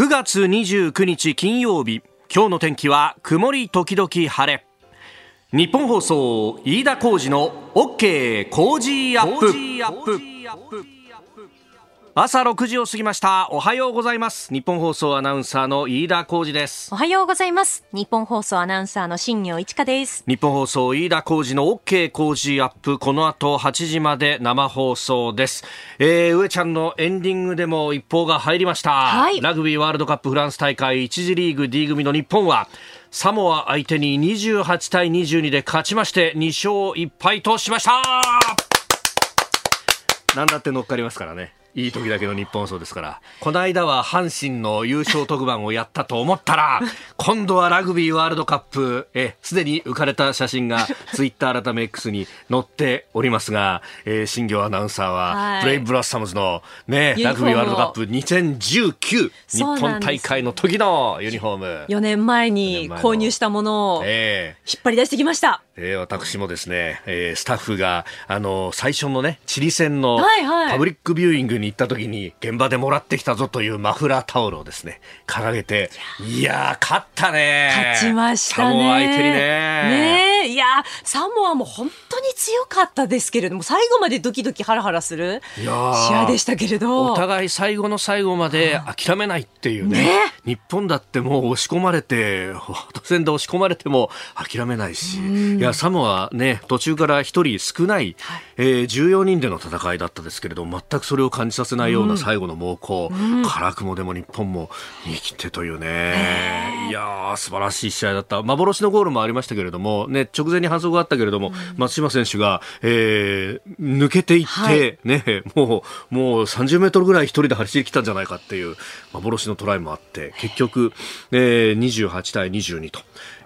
9月29日金曜日。今日の天気は曇り時々晴れ。日本放送飯田浩二の OK 工事アップ。朝6時を過ぎました。おはようございます。日本放送アナウンサーの飯田浩二です。おはようございます。日本放送アナウンサーの新業一華です。日本放送飯田浩二の OK 工事アップ。この後8時まで生放送です、えー、上ちゃんのエンディングでも一報が入りました、はい、ラグビーワールドカップフランス大会1次リーグ D 組の日本はサモア相手に28対22で勝ちまして2勝1敗としました。なんだって乗っかりますからねいい時だけの日本そうですから。この間は阪神の優勝特番をやったと思ったら、今度はラグビーワールドカップ、え、すでに浮かれた写真が ツイッター改め X に載っておりますが、えー、新業アナウンサーは、はい、ブレイブラッサムズのね、ラグビーワールドカップ2019日本大会の時のユニフォーム。4年前に購入したものを、引っ張り出してきました。えー、私もですね、えー、スタッフが、あの、最初のね、チリ戦のパブリックビューイングに行った時に、現場でもらってきたぞというマフラータオルをですね、掲げて、いやー、勝ったね勝ちましたね。サモア相手にね。ねいやサモアも本当に強かったですけれども、最後までドキドキハラハラする試合でしたけれど。お互い最後の最後まで諦めないっていうね。ね日本だってもう押し込まれて、当戦で押し込まれても諦めないし、いや、サモアね、途中から一人少ない、はい、えー、14人での戦いだったですけれども、全くそれを感じさせないような最後の猛攻、うん、辛くもでも日本も生きてというね、いやー、素晴らしい試合だった。幻のゴールもありましたけれども、ね、直前に反則があったけれども、うん、松島選手が、えー、抜けていって、はい、ね、もう、もう30メートルぐらい一人で走りきったんじゃないかっていう幻のトライもあって、結局、えー、28対22と。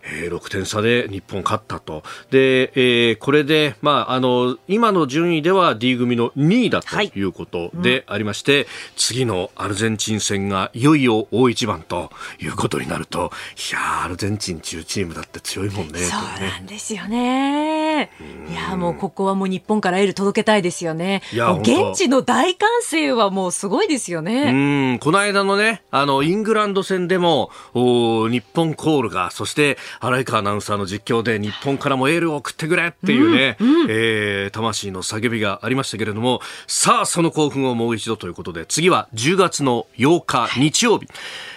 えー、6点差で日本勝ったと。で、えー、これで、まあ、あの、今の順位では D 組の2位だということでありまして、はいうん、次のアルゼンチン戦がいよいよ大一番ということになると、いやアルゼンチン中チームだって強いもんね。そうなんですよね。いやもうここはもう日本からエール届けたいですよね。いや現地の大歓声はもうすごいですよね。うん、この間のね、あの、イングランド戦でも、お日本コールが、そして荒井川アナウンサーの実況で日本からもエールを送ってくれっていうね、うんうん、えー、魂の叫びがありましたけれども、さあその興奮をもう一度ということで、次は10月の8日日曜日。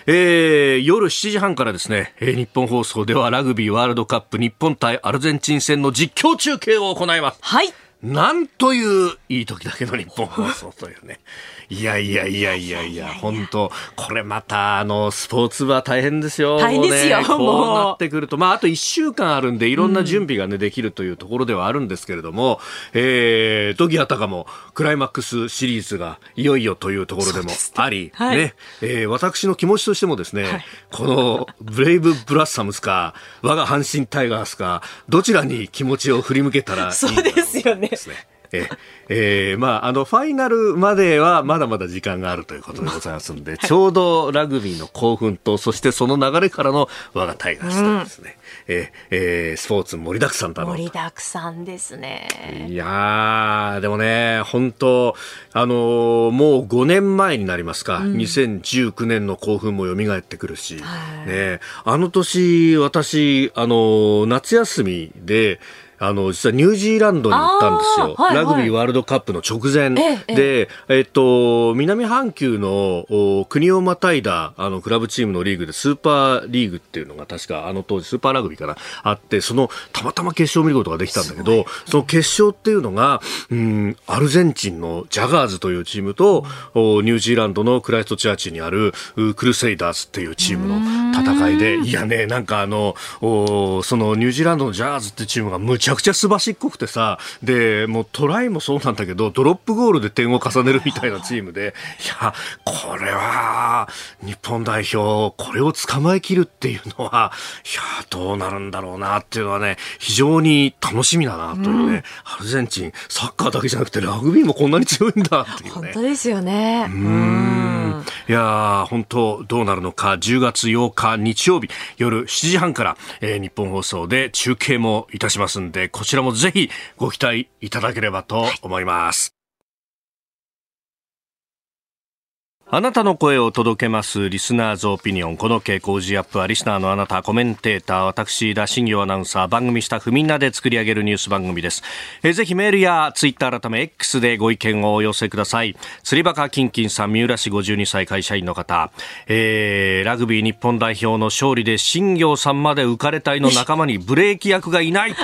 えー、夜7時半からですね、えー、日本放送ではラグビーワールドカップ日本対アルゼンチン戦の実況中継を行います。はい。なんといういい時だけの日本放送というね。いやいやいやいやいや、本当これまた、あの、スポーツは大変ですよ。大変ですよ、ね、こうなってくると、まあ、あと1週間あるんで、いろんな準備がね、できるというところではあるんですけれども、えー、ドギアタカも、クライマックスシリーズがいよいよというところでもあり、はい、ね、えー、私の気持ちとしてもですね、はい、この、ブレイブブラッサムスか、我が阪神タイガースか、どちらに気持ちを振り向けたらいいそうですよね。ええー、まあ、あの、ファイナルまではまだまだ時間があるということでございますので、ちょうどラグビーの興奮と、そしてその流れからの我がタイガースとですね、うん、えー、えー、スポーツ盛りだくさんだろう盛りだくさんですね。いやでもね、本当あのー、もう5年前になりますか、うん、2019年の興奮も蘇ってくるし、ね、あの年、私、あの夏休みで、あの、実はニュージーランドに行ったんですよ。はいはい、ラグビーワールドカップの直前。えで、えっと、南半球の国をまたいだあのクラブチームのリーグでスーパーリーグっていうのが確かあの当時スーパーラグビーかなあって、そのたまたま決勝を見ることができたんだけど、その決勝っていうのが、うん、アルゼンチンのジャガーズというチームと、ニュージーランドのクライストチャーチにあるクルセイダーズっていうチームの戦いで、いやね、なんかあの、そのニュージーランドのジャガーズってチームがむちゃくちゃすばしっこくてさ、で、もうトライもそうなんだけど、ドロップゴールで点を重ねるみたいなチームで、いや、これは、日本代表、これを捕まえきるっていうのは、いや、どうなるんだろうなっていうのはね、非常に楽しみだなというね、うん、アルゼンチン、サッカーだけじゃなくて、ラグビーもこんなに強いんだっていうね。本当ですよね。うん。いや本当どうなるのか、10月8日日曜日、夜7時半から、えー、日本放送で中継もいたしますんで、でこちららもぜひご期待いただければと思います。あなたの声を届けます。リスナーズオピニオン。この傾向時アップは、リスナーのあなた、コメンテーター、私、田新業アナウンサー、番組スタッフみんなで作り上げるニュース番組です。えー、ぜひメールやツイッター改め X でご意見をお寄せください。釣りバカキンキンさん、三浦市52歳会社員の方。えー、ラグビー日本代表の勝利で新業さんまで浮かれ隊の仲間にブレーキ役がいないと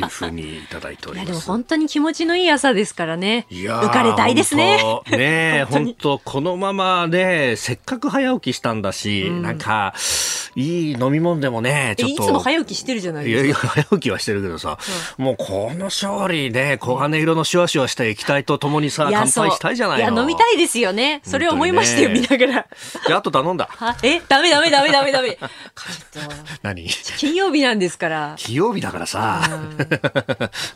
いうふうにいただいております。いや、でも本当に気持ちのいい朝ですからね。いや浮かれ隊ですね。ね本当このままね、せっかく早起きしたんだし、うん、なんか、いい飲み物でもね、ちょっと。いつも早起きしてるじゃないですか。いやいや、早起きはしてるけどさ、うん、もうこの勝利ね、黄金色のシュワシュワした液体とともにさ、乾杯したいじゃないのいや、飲みたいですよね。それ思いましたよ、ね、見ながら。で、あと頼んだ。えダメダメダメダメダメ。何？金曜日なんですから。金曜日だからさ、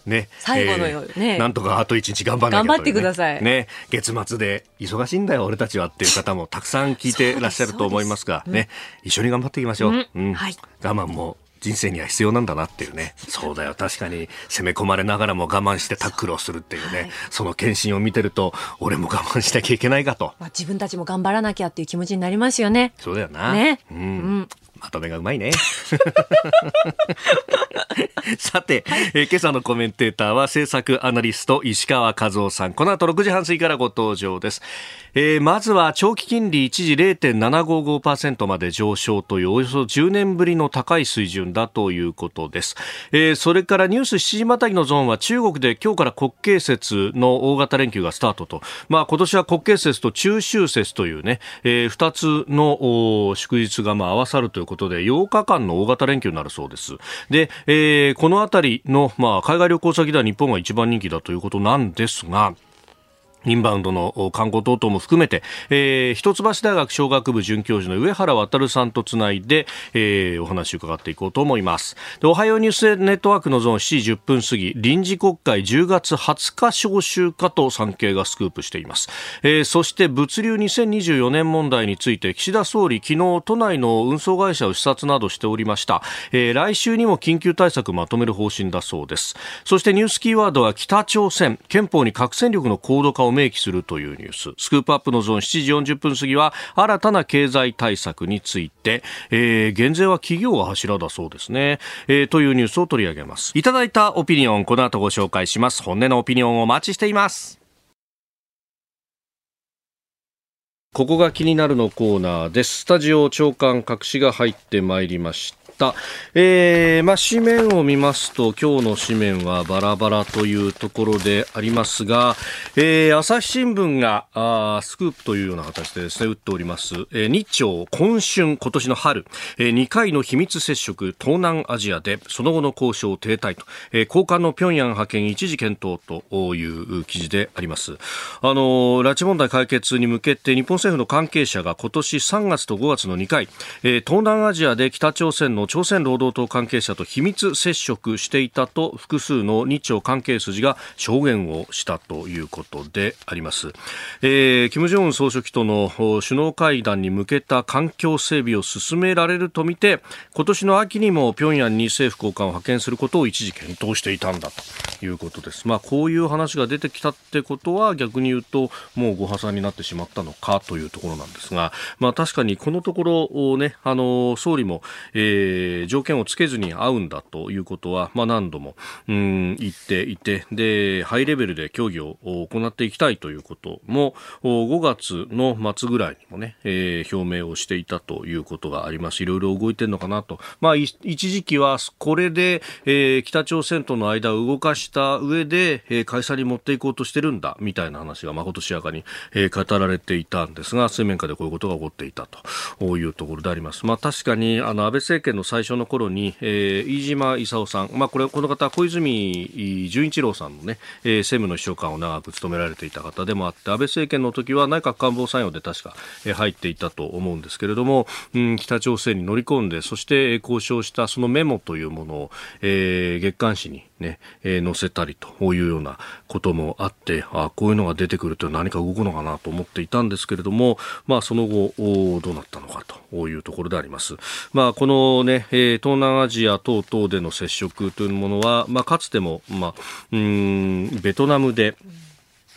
ね。最後のよ、ね、なんとかあと一日頑張らなきゃ、ね、頑張ってください。ね。月末で忙しいんだよ、俺たちはっていう方もたくさん聞いてらっしゃると思いますが、ね、一緒に頑張っていきましょう。うん。はい。我慢も人生には必要なんだなっていうね。そうだよ。確かに攻め込まれながらも我慢してタックルをするっていうね。はい、その献身を見てると、俺も我慢しなきゃいけないかと。まあ、自分たちも頑張らなきゃっていう気持ちになりますよね。そうだよな。ね。うん。うんまとめがうまいね。さて、はい、えー、今朝のコメンテーターは政策アナリスト石川和夫さん。この後6時半過ぎからご登場です。えー、まずは長期金利一時0.755%まで上昇というおよそ10年ぶりの高い水準だということです。えー、それからニュース7時またぎのゾーンは中国で今日から国慶節の大型連休がスタートと。まあ今年は国慶節と中秋節というね、えー、2つの祝日がまあ合わさるということで8日間の大型連休になるそうです。で、えー、このあたりのまあ海外旅行先では日本が一番人気だということなんですが、インバウンドの観光等々も含めて、えー、一橋大学商学部准教授の上原渉さんとつないで、えー、お話を伺っていこうと思います。で、おはようニュースネットワークのゾーン7時10分過ぎ、臨時国会10月20日召集かと産経がスクープしています。えー、そして物流2024年問題について、岸田総理昨日都内の運送会社を視察などしておりました。えー、来週にも緊急対策まとめる方針だそうです。そしてニュースキーワードは北朝鮮、憲法に核戦力の高度化を明記するというニュース。スクープアップのゾーン7時40分過ぎは新たな経済対策について、えー、減税は企業が柱だそうですね、えー、というニュースを取り上げます。いただいたオピニオンこの後ご紹介します。本音のオピニオンをお待ちしています。ここが気になるのコーナーです。スタジオ長官隠しが入ってまいりました。えー、まあ、紙面を見ますと、今日の紙面はバラバラというところでありますが、えー、朝日新聞が、あスクープというような形でですね、打っております。えー、日朝今春、今年の春、えー、2回の秘密接触、東南アジアで、その後の交渉停滞と、えー、高官の平壌派遣一時検討という記事であります。あの拉致問題解決に向けて、日本政府の関係者が今年3月と5月の2回、えー、東南アジアで北朝鮮の朝鮮労働党関係者と秘密接触していたと複数の日朝関係筋が証言をしたということであります。えー、金正恩総書記との首脳会談に向けた環境整備を進められるとみて今年の秋にも平壌に政府高官を派遣することを一時検討していたんだということです。まあこういう話が出てきたってことは逆に言うともうご破産になってしまったのかというところなんですが、まあ確かにこのところをね、あの総理も、えーえー、条件をつけずに会うんだということは、まあ、何度もうん言っていてでハイレベルで協議を行っていきたいということも5月の末ぐらいにもね、えー、表明をしていたということがありますいろいろ動いてるのかなと、まあ、一時期はこれで、えー、北朝鮮との間を動かした上で、えー、開催に持っていこうとしてるんだみたいな話がまことしやかに、えー、語られていたんですが水面下でこういうことが起こっていたというところであります。まあ、確かにあの安倍政権の最初の頃に、えー、飯島勲さん、まあ、これこの方小泉純一郎さんのね、えー、政務の秘書官を長く務められていた方でもあって安倍政権の時は内閣官房参与で確か、えー、入っていたと思うんですけれども、うん、北朝鮮に乗り込んでそして交渉したそのメモというものを、えー、月刊誌にね、えー、載せたりというようなこともあってあこういうのが出てくると何か動くのかなと思っていたんですけれども、まあ、その後どうなったのかというところであります。まあ、このね、えー、東南アジア等々での接触というものは、まあ、かつても、まあ、うんベトナムで、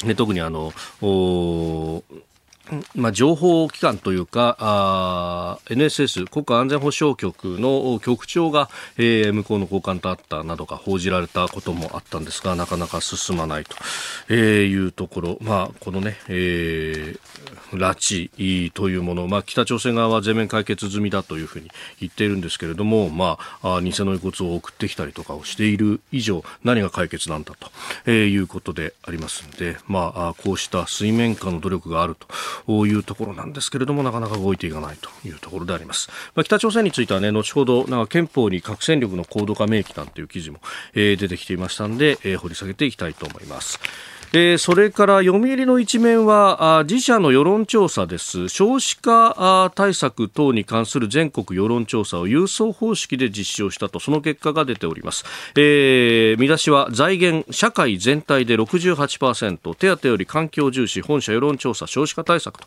ね、特にあのまあ、情報機関というか NSS 国家安全保障局の局長が、えー、向こうの高官と会ったなどが報じられたこともあったんですがなかなか進まないと、えー、いうところ、まあ、このね、えー、拉致というもの、まあ、北朝鮮側は全面解決済みだというふうに言っているんですけれども、まあ、偽の遺骨を送ってきたりとかをしている以上何が解決なんだと、えー、いうことでありますので、まあ、こうした水面下の努力があると。いうところなんですけれどもなかなか動いていかないというところであります、まあ、北朝鮮についてはね後ほどなんか憲法に核戦力の高度化明記なんていう記事も、えー、出てきていましたので、えー、掘り下げていきたいと思います。えー、それから読売の一面はあ自社の世論調査です。少子化対策等に関する全国世論調査を郵送方式で実施をしたとその結果が出ております、えー、見出しは財源社会全体で68%手当より環境重視本社世論調査少子化対策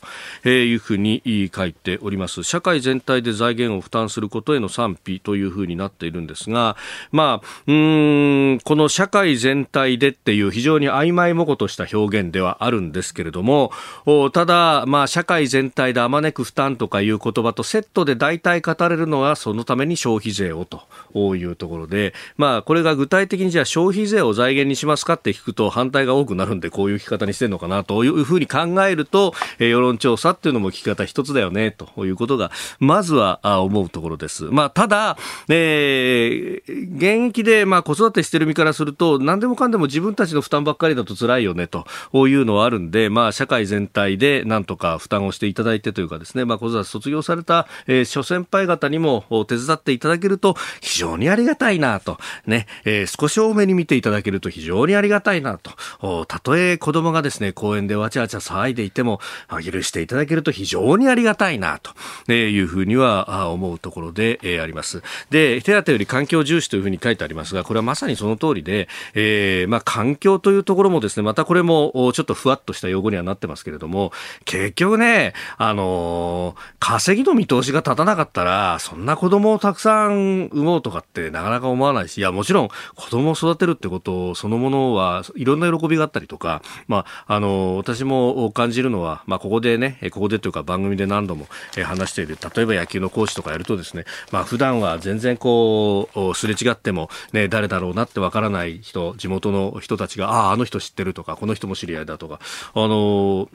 というふうに書いております。社会全体で財源を負担することへの賛否というふうになっているんですがまあうんこの社会全体でっていう非常に曖昧もとした表現ではあるんですけれども、ただ、まあ、社会全体であまねく負担とかいう言葉とセットで大体語れるのは、そのために消費税をというところで、まあ、これが具体的にじゃあ消費税を財源にしますかって聞くと反対が多くなるんで、こういう聞き方にしてるのかなというふうに考えると、世論調査っていうのも聞き方一つだよね、ということが、まずは思うところです。まあ、ただ、えー、現役で、まあ、子育てしてる身からすると、何でもかんでも自分たちの負担ばっかりだと辛いよねというのはあるんで、まあ、社会全体でなんとか負担をしていただいてというかですね、まあ、子育て卒業された、えー、諸先輩方にも手伝っていただけると非常にありがたいなと、ね、えー、少し多めに見ていただけると非常にありがたいなと、たとえ子供がですね、公園でわちゃわちゃ騒いでいても、許していただけると非常にありがたいなと。いうふうには思うところで、えー、あります。で、手当より環境重視というふうに書いてありますが、これはまさにその通りで、えー、まあ、環境というところもですね、またこれもちょっとふわっとした用語にはなってますけれども、結局ね、あの、稼ぎの見通しが立たなかったら、そんな子供をたくさん産もうとかってなかなか思わないし、いや、もちろん子供を育てるってことそのものはいろんな喜びがあったりとか、まあ、あの、私も感じるのは、まあ、ここでね、ここでというか番組で何度も話している、例えば野球の講師とかやるとですね、まあ、普段は全然こう、すれ違っても、ね、誰だろうなってわからない人、地元の人たちが、ああ、あの人知ってるとか、この人も知り合いだとか、あの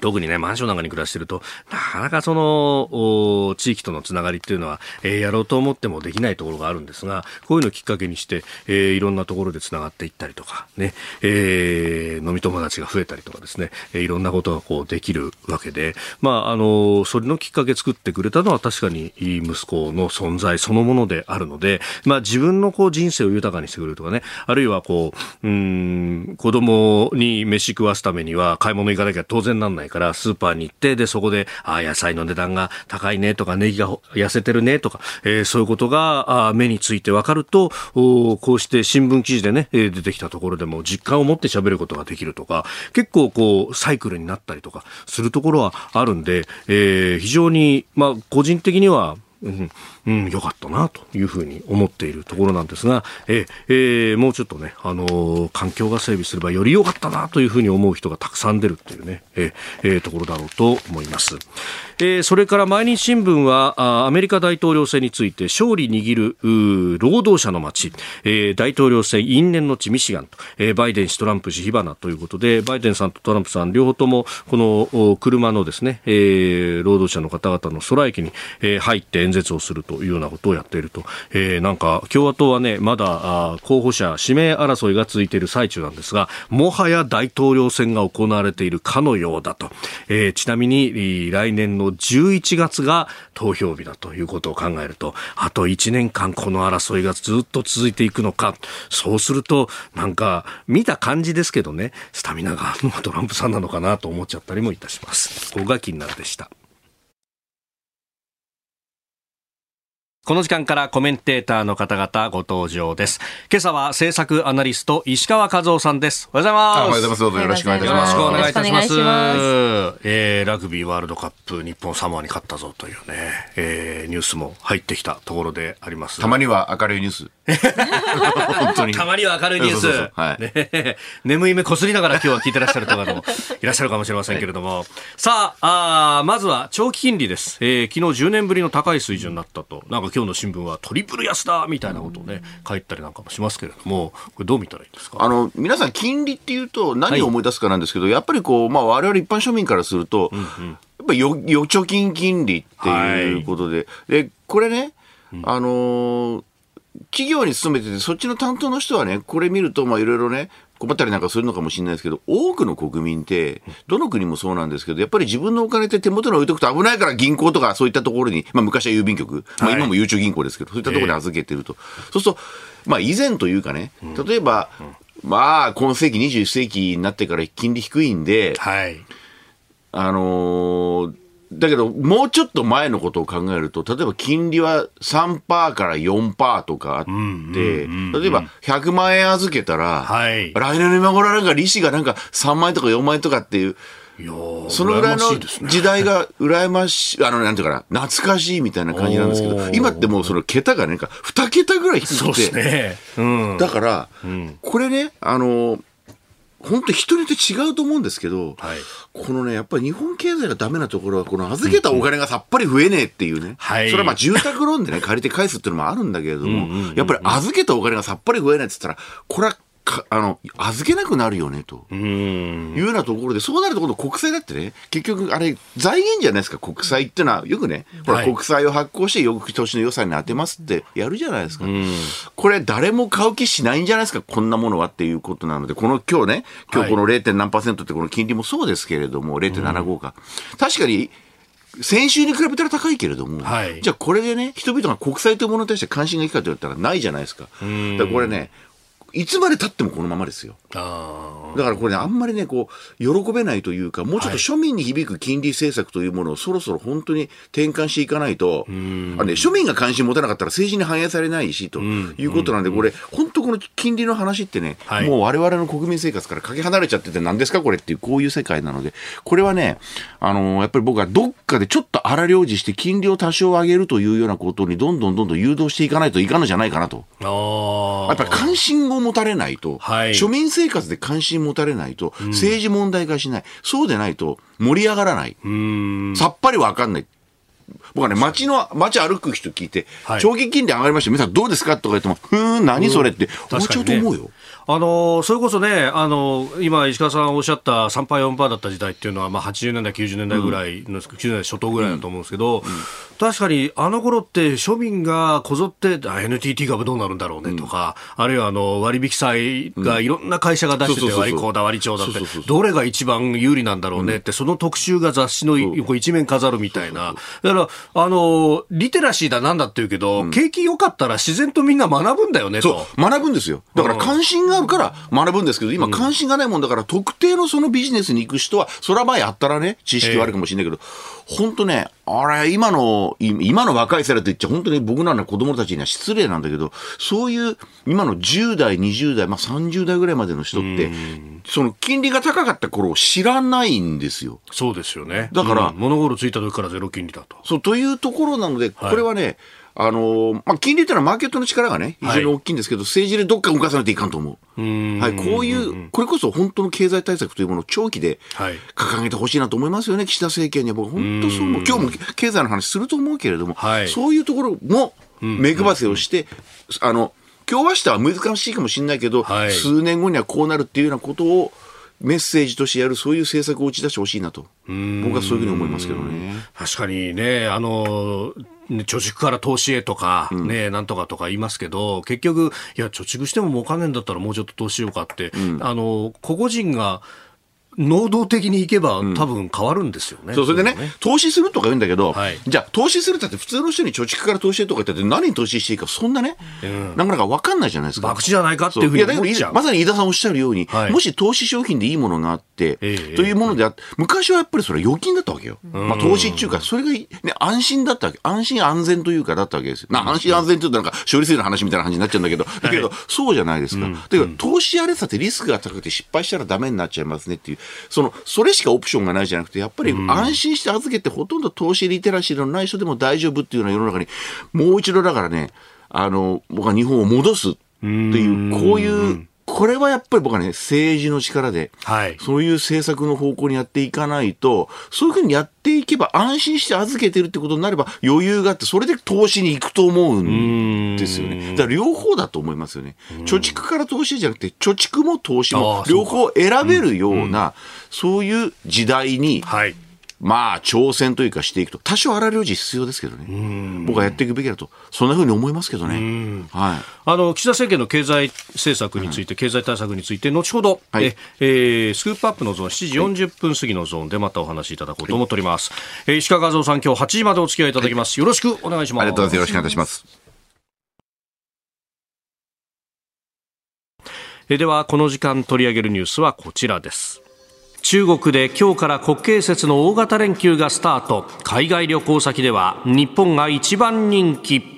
特にね、マンションなんかに暮らしてると、なかなかその、地域とのつながりっていうのは、えー、やろうと思ってもできないところがあるんですが、こういうのをきっかけにして、えー、いろんなところでつながっていったりとか、ね、えー、飲み友達が増えたりとかですね、えー、いろんなことがこうできるわけで、まあ、あの、それのきっかけ作ってくれたのは確かに息子の存在そのものであるので、まあ、自分のこう人生を豊かにしてくれるとかね、あるいはこう、うん、子供に飯食わすためには買い物行かなきゃ当然なんないないからスーパーに行ってでそこであ野菜の値段が高いねとかネギが痩せてるねとか、えー、そういうことがあ目について分かるとこうして新聞記事でね出てきたところでも実感を持って喋ることができるとか結構こうサイクルになったりとかするところはあるんで、えー、非常にまあ個人的にはうん、うん、よかったなというふうに思っているところなんですが、ええー、もうちょっとね、あのー、環境が整備すればより良かったなというふうに思う人がたくさん出るっていうね、えー、ところだろうと思います。えー、それから毎日新聞はアメリカ大統領選について勝利握る労働者の街、えー、大統領選因縁の地ミシガンと、えー、バイデン氏トランプ氏火花ということでバイデンさんとトランプさん両方ともこの車のですね、えー、労働者の方々の空駅に、えー、入って演説をするとというようなことをやっていると、えー、なんか共和党はねまだ候補者指名争いが続いている最中なんですがもはや大統領選が行われているかのようだと、えー、ちなみに来年の11月が投票日だということを考えるとあと1年間この争いがずっと続いていくのか。そうするとなんか見た感じですけどねスタミナがあるのはトランプさんなのかなと思っちゃったりもいたします。ここが気になるでした。この時間からコメンテーターの方々ご登場です。今朝は政策アナリスト石川和夫さんです。おはようございます。おはようございます。どうぞよろしくお願いいたします。よろしくお願いいたします。ますえー、ラグビーワールドカップ日本サモアに勝ったぞというね、えー、ニュースも入ってきたところであります。たまには明るいニュース本当に。たまには明るいニュース。そうそうそう。はい。ね、眠い目こすりながら今日は聞いてらっしゃる方も いらっしゃるかもしれませんけれども。はい、さああ、まずは長期金利です。えー、昨日10年ぶりの高い水準になったと。なんか今日の新聞はトリプル安だみたいなことをね、書いたりなんかもしますけれども、これどう見たらいいですか？あの、皆さん金利っていうと何を思い出すかなんですけど、はい、やっぱりこう、まあ我々一般庶民からすると、うんうん、やっぱり預貯金金利っていうことで、はい、で、これね、あのー企業に勤めてて、そっちの担当の人はね、これ見ると、まあいろいろね、困ったりなんかするのかもしれないですけど、多くの国民って、どの国もそうなんですけど、やっぱり自分のお金って手元に置いとくと危ないから銀行とかそういったところに、まあ昔は郵便局、まあ今もゆうちょ銀行ですけど、そういったところに預けてると。そうすると、まあ以前というかね、例えば、まあ今世紀21世紀になってから金利低いんで、はい、あのーだけど、もうちょっと前のことを考えると、例えば金利は3%から4%とかあって、例えば100万円預けたら、はい、来年の今頃なんか利子がなんか3万円とか4万円とかっていう、そのぐらいの時代が羨ましい、あの、なんていうかな、懐かしいみたいな感じなんですけど、今ってもうその桁がね、2桁ぐらい低くて、ね。うん、だから、うん、これね、あの、本当人によって違うと思うんですけど、はい、このね、やっぱり日本経済がダメなところは、この預けたお金がさっぱり増えねえっていうね、はい、それはまあ住宅ローンでね、借りて返すっていうのもあるんだけれども、やっぱり預けたお金がさっぱり増えないって言ったら、これはかあの預けなくなるよねと。いうようなところで、そうなると、今度、国債だってね、結局、あれ、財源じゃないですか、国債っていうのは、よくね、ほら、国債を発行して、翌年の予算に当てますってやるじゃないですか。これ、誰も買う気しないんじゃないですか、こんなものはっていうことなので、この今日ね、今日この 0. 何パーセントって、この金利もそうですけれども、0.75か。確かに先週に比べたら高いけれども、はい、じゃあこれでね、人々が国債というものに対して関心がいいかと言ったらないじゃないですか。だからこれね、いつまで経ってもこのままですよ。だからこれね、あんまりね、こう、喜べないというか、もうちょっと庶民に響く金利政策というものをそろそろ本当に転換していかないと、あね、庶民が関心持たなかったら政治に反映されないし、と。いうことなん。で、これ、本当この金利の話ってね、はい、もう我々の国民生活からかけ離れちゃってて何ですかこれっていう、こういう世界なので、これはね、あのー、やっぱり僕はどっかでちょっと荒療治して金利を多少上げるというようなことにどんどんどんどん誘導していかないといかんのじゃないかなと。やっぱり関心を持たれないと、はい、庶民生活で関心持たれないと、政治問題化しない、そうでないと盛り上がらない、さっぱりわかんない。僕はね、街の、街歩く人聞いて、はい、長期金利上がりました、皆さんどうですかとか言っても、ふーん、何それって思っちゃうと思うよ。あのそれこそね、あの今、石川さんおっしゃった3パー、4パーだった時代っていうのは、まあ、80年代、90年代ぐらいの、うん、90年代初頭ぐらいだと思うんですけど、うん、確かにあの頃って庶民がこぞって、NTT 株どうなるんだろうねとか、うん、あるいはあの割引債がいろんな会社が出してて、割高だ、割長だって、どれが一番有利なんだろうねって、その特集が雑誌の横一面飾るみたいな、だからあのリテラシーだなんだって言うけど、景気良かったら自然とみんな学ぶんだよねと。学ぶんですよ。だから関心があるから学ぶんですけど、今関心がないもんだから、特定のそのビジネスに行く人は、それは前あったらね、知識はあるかもしれないけど、本当ね、あれ、今の、今の若い世代と言っちゃ、本当に僕らの子供たちには失礼なんだけど、そういう、今の10代、20代、まあ30代ぐらいまでの人って、その金利が高かった頃を知らないんですよ。そうですよね。だから、うん、物心ついた時からゼロ金利だと。そう、というところなので、これはね、はいあのまあ、金利っていうのはマーケットの力がね、非常に大きいんですけど、はい、政治でどっか動かさないといかんと思う。うはい、こういう、これこそ本当の経済対策というものを長期で掲げてほしいなと思いますよね、岸田政権には。僕、本当そう思う。今日も経済の話すると思うけれども、はい、そういうところも目配せをして、あの、今日明日は難しいかもしれないけど、はい、数年後にはこうなるっていうようなことを、メッセージとしてやる、そういう政策を打ち出してほしいなと、僕はそういうふうに思いますけどね。確かにね、あの貯蓄から投資へとか、ね、うん、なんとかとか言いますけど、結局、いや、貯蓄しても儲かんねえんだったらもうちょっと投資しようかって、うん、あの、個々人が、能動的にいけば、多分変わるんですよね。そう、それでね、ね投資するとか言うんだけど、はい、じゃあ、投資するってって普通の人に貯蓄から投資とか言って何に投資していいか、そんなね、うん、なかなか分かんないじゃないですか。博打じゃないかっていうふうに思っちゃう。まさに飯田さんおっしゃるように、はい、もし投資商品でいいものがあって、えー、というものであって、昔はやっぱりそれは預金だったわけよ。まあ、投資っていうか、それが、ね、安心だったわけ。安心安全というかだったわけですよ。な安心安全って言うとなんか処理水の話みたいな感じになっちゃうんだけど、だけど、そうじゃないですか。だけど、投資やれさってリスクが高くて失敗したらダメになっちゃいますねっていう、その、それしかオプションがないじゃなくて、やっぱり安心して預けて、ほとんど投資リテラシーのない人でも大丈夫っていうような世の中に、もう一度だからね、あの、僕は日本を戻すっていう、こういう、これはやっぱり僕はね、政治の力で、はいそういう政策の方向にやっていかないと、そういうふうにやっていけば安心して預けてるってことになれば余裕があって、それで投資に行くと思うんですよね。だから両方だと思いますよね。貯蓄から投資じゃなくて、貯蓄も投資あも両方選べるような、そういう時代に、はい。まあ、挑戦というかしていくと、多少荒療治必要ですけどね。僕はやっていくべきだと、そんなふうに思いますけどね。はい。あの岸田政権の経済政策について、経済対策について、後ほど、はいええースクープアップのゾーン、7時40分過ぎのゾーンでまたお話しいただこうと思っております。えー石川和夫さん、今日8時までお付き合いいただきます。よろしくお願いします。ありがとうございます。よろしくお願いします。えーでは、この時間取り上げるニュースはこちらです。中国で今日から国慶節の大型連休がスタート。海外旅行先では日本が一番人気。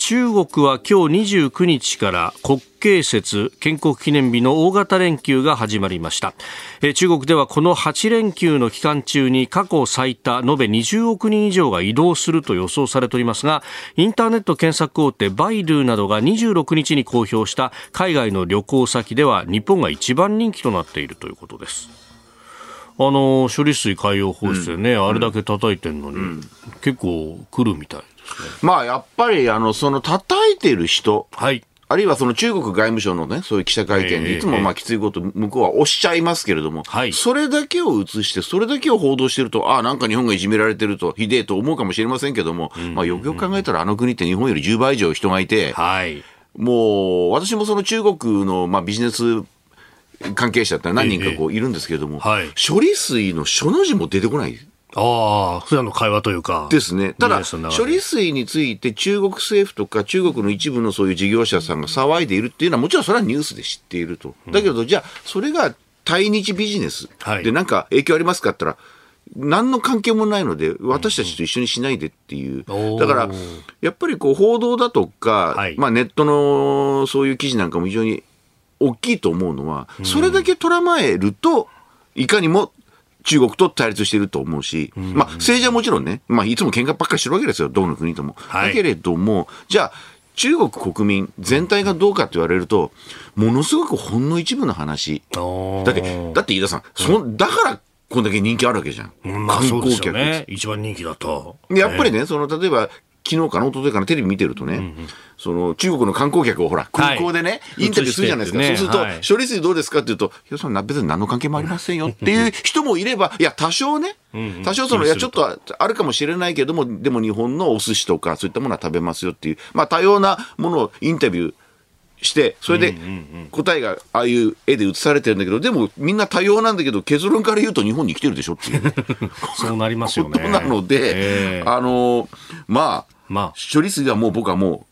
中国は今日29日から国慶節建国記念日の大型連休が始まりました。えー中国ではこの8連休の期間中に過去最多延べ20億人以上が移動すると予想されておりますがインターネット検索大手バイドゥなどが26日に公表した海外の旅行先では日本が一番人気となっているということです。あの処理水海洋放出でね、あれだけ叩いてるのに、結構来るみたいまあ、やっぱり、あの、その叩いてる人、はい。あるいはその中国外務省のね、そういう記者会見ええで、いつもまあきついこと向こうはおっしゃいますけれども、はい。それだけを映して、それだけを報道してると、ああ、なんか日本がいじめられてると、ひでえと思うかもしれませんけども、まあよくよく考えたらあの国って日本より10倍以上人がいて、はい。もう、私もその中国のまあビジネス関係者って何人かこういるんですけれども、はい。処理水の書の字も出てこない。ああ、普段の会話というか。ですね。ただ、処理水について中国政府とか中国の一部のそういう事業者さんが騒いでいるっていうのはもちろんそれはニュースで知っていると。だけど、じゃあ、それが対日ビジネスはいでなんか影響ありますかって言ったら、何の関係もないので、私たちと一緒にしないでっていう。だから、やっぱりこう報道だとか、はいまあネットのそういう記事なんかも非常に大きいと思うのは、それだけ捉まえると、いかにも中国と対立していると思うし、まあ政治はもちろんね、まあいつも喧嘩ばっかりしてるわけですよ、どの国とも。はいだけれども、じゃあ、中国国民全体がどうかって言われると、ものすごくほんの一部の話。だって、だって飯田さん、そんだからこんだけ人気あるわけじゃん。うんまあそうですよ観ね。一番人気だと。やっぱりね、その、例えば、昨日かな、一昨日かな、テレビ見てるとね、その、中国の観光客をほら、空港でね、はいインタビューするじゃないですか。ねそうすると、はい処理水どうですかって言うと、いや、そんな別に何の関係もありませんよっていう人もいれば、いや、多少ね、多少その、いや、ちょっとあるかもしれないけども、でも日本のお寿司とか、そういったものは食べますよっていう、まあ、多様なものをインタビューして、それで答えがああいう絵で映されてるんだけど、でもみんな多様なんだけど、結論から言うと日本に来てるでしょっていう。そうなりますよね。ことなので、ええあのまあ、まあ処理水はもう僕はもう、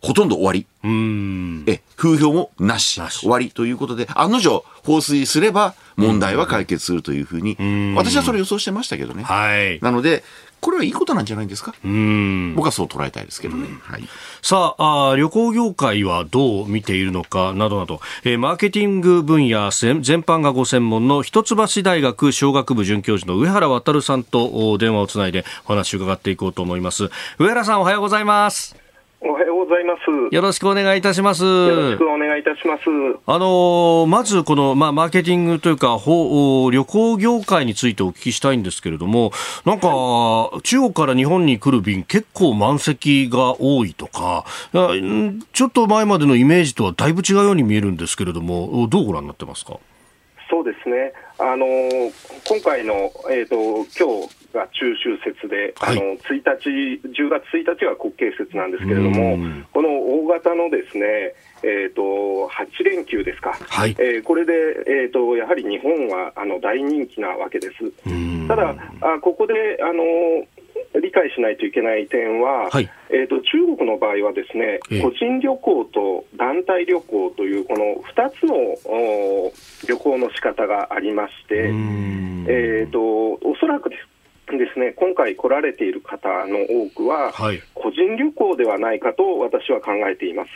ほとんど終わり。え、風評もなし。なし終わりということで、案の定、放水すれば問題は解決するというふうに、私はそれ予想してましたけどね。はい。なので、これはいいことなんじゃないですか？うーん。僕はそう捉えたいですけどね。はい。さああー旅行業界はどう見ているのかなどなど、えーマーケティング分野全全般がご専門の一橋大学商学部准教授の上原渉さんとお電話をつないでお話を伺っていこうと思います上原さんおはようございますおはようございます。よろしくお願いいたしますよろしくお願いいたします。あのーまずこの、まあ、マーケティングというか、ほお旅行業界についてお聞きしたいんですけれども、なんか、中国から日本に来る便、結構満席が多いとか、ちょっと前までのイメージとはだいぶ違うように見えるんですけれども、どうご覧になってますか？そうですね。あのー今回の、えっ、と、今日が中秋節で、はい。あの、1日、10月1日が国慶節なんですけれどもうん、この大型のですね、えっ、と、8連休ですか。はい。えーこれで、えっ、と、やはり日本は、あの、大人気なわけです。うん。ただ、あここで、あの理解しないといけない点は、はい。えー、と中国の場合はですね、ええ。個人旅行と団体旅行というこの2つのお旅行の仕方がありまして、うん。えー、とおそらくですですね今回来られている方の多くは、はい。個人旅行ではないかと私は考えています。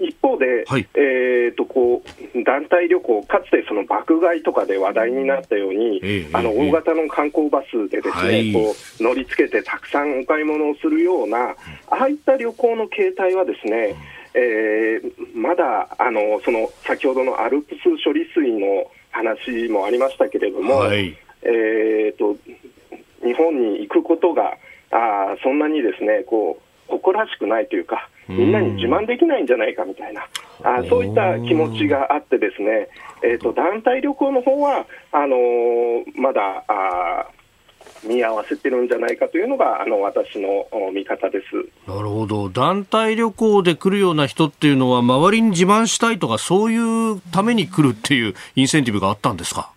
一方方で、はい、えーとこう、団体旅行、かつてその爆買いとかで話題になったように、えー、あの大型の観光バスでですね、はい、こう乗りつけてたくさんお買い物をするような、ああいった旅行の形態はですね、えー、まだあのその先ほどのアルプス処理水の話もありましたけれども、はい、えーと、日本に行くことがあそんなにですねこう誇らしくないというか、みんなに自慢できないんじゃないかみたいな、あそういった気持ちがあって、ですね、えーと、団体旅行の方はあのー、まだあ見合わせてるんじゃないかというのがあの私の見方ですなるほど、団体旅行で来るような人っていうのは、周りに自慢したいとか、そういうために来るっていうインセンティブがあったんですか？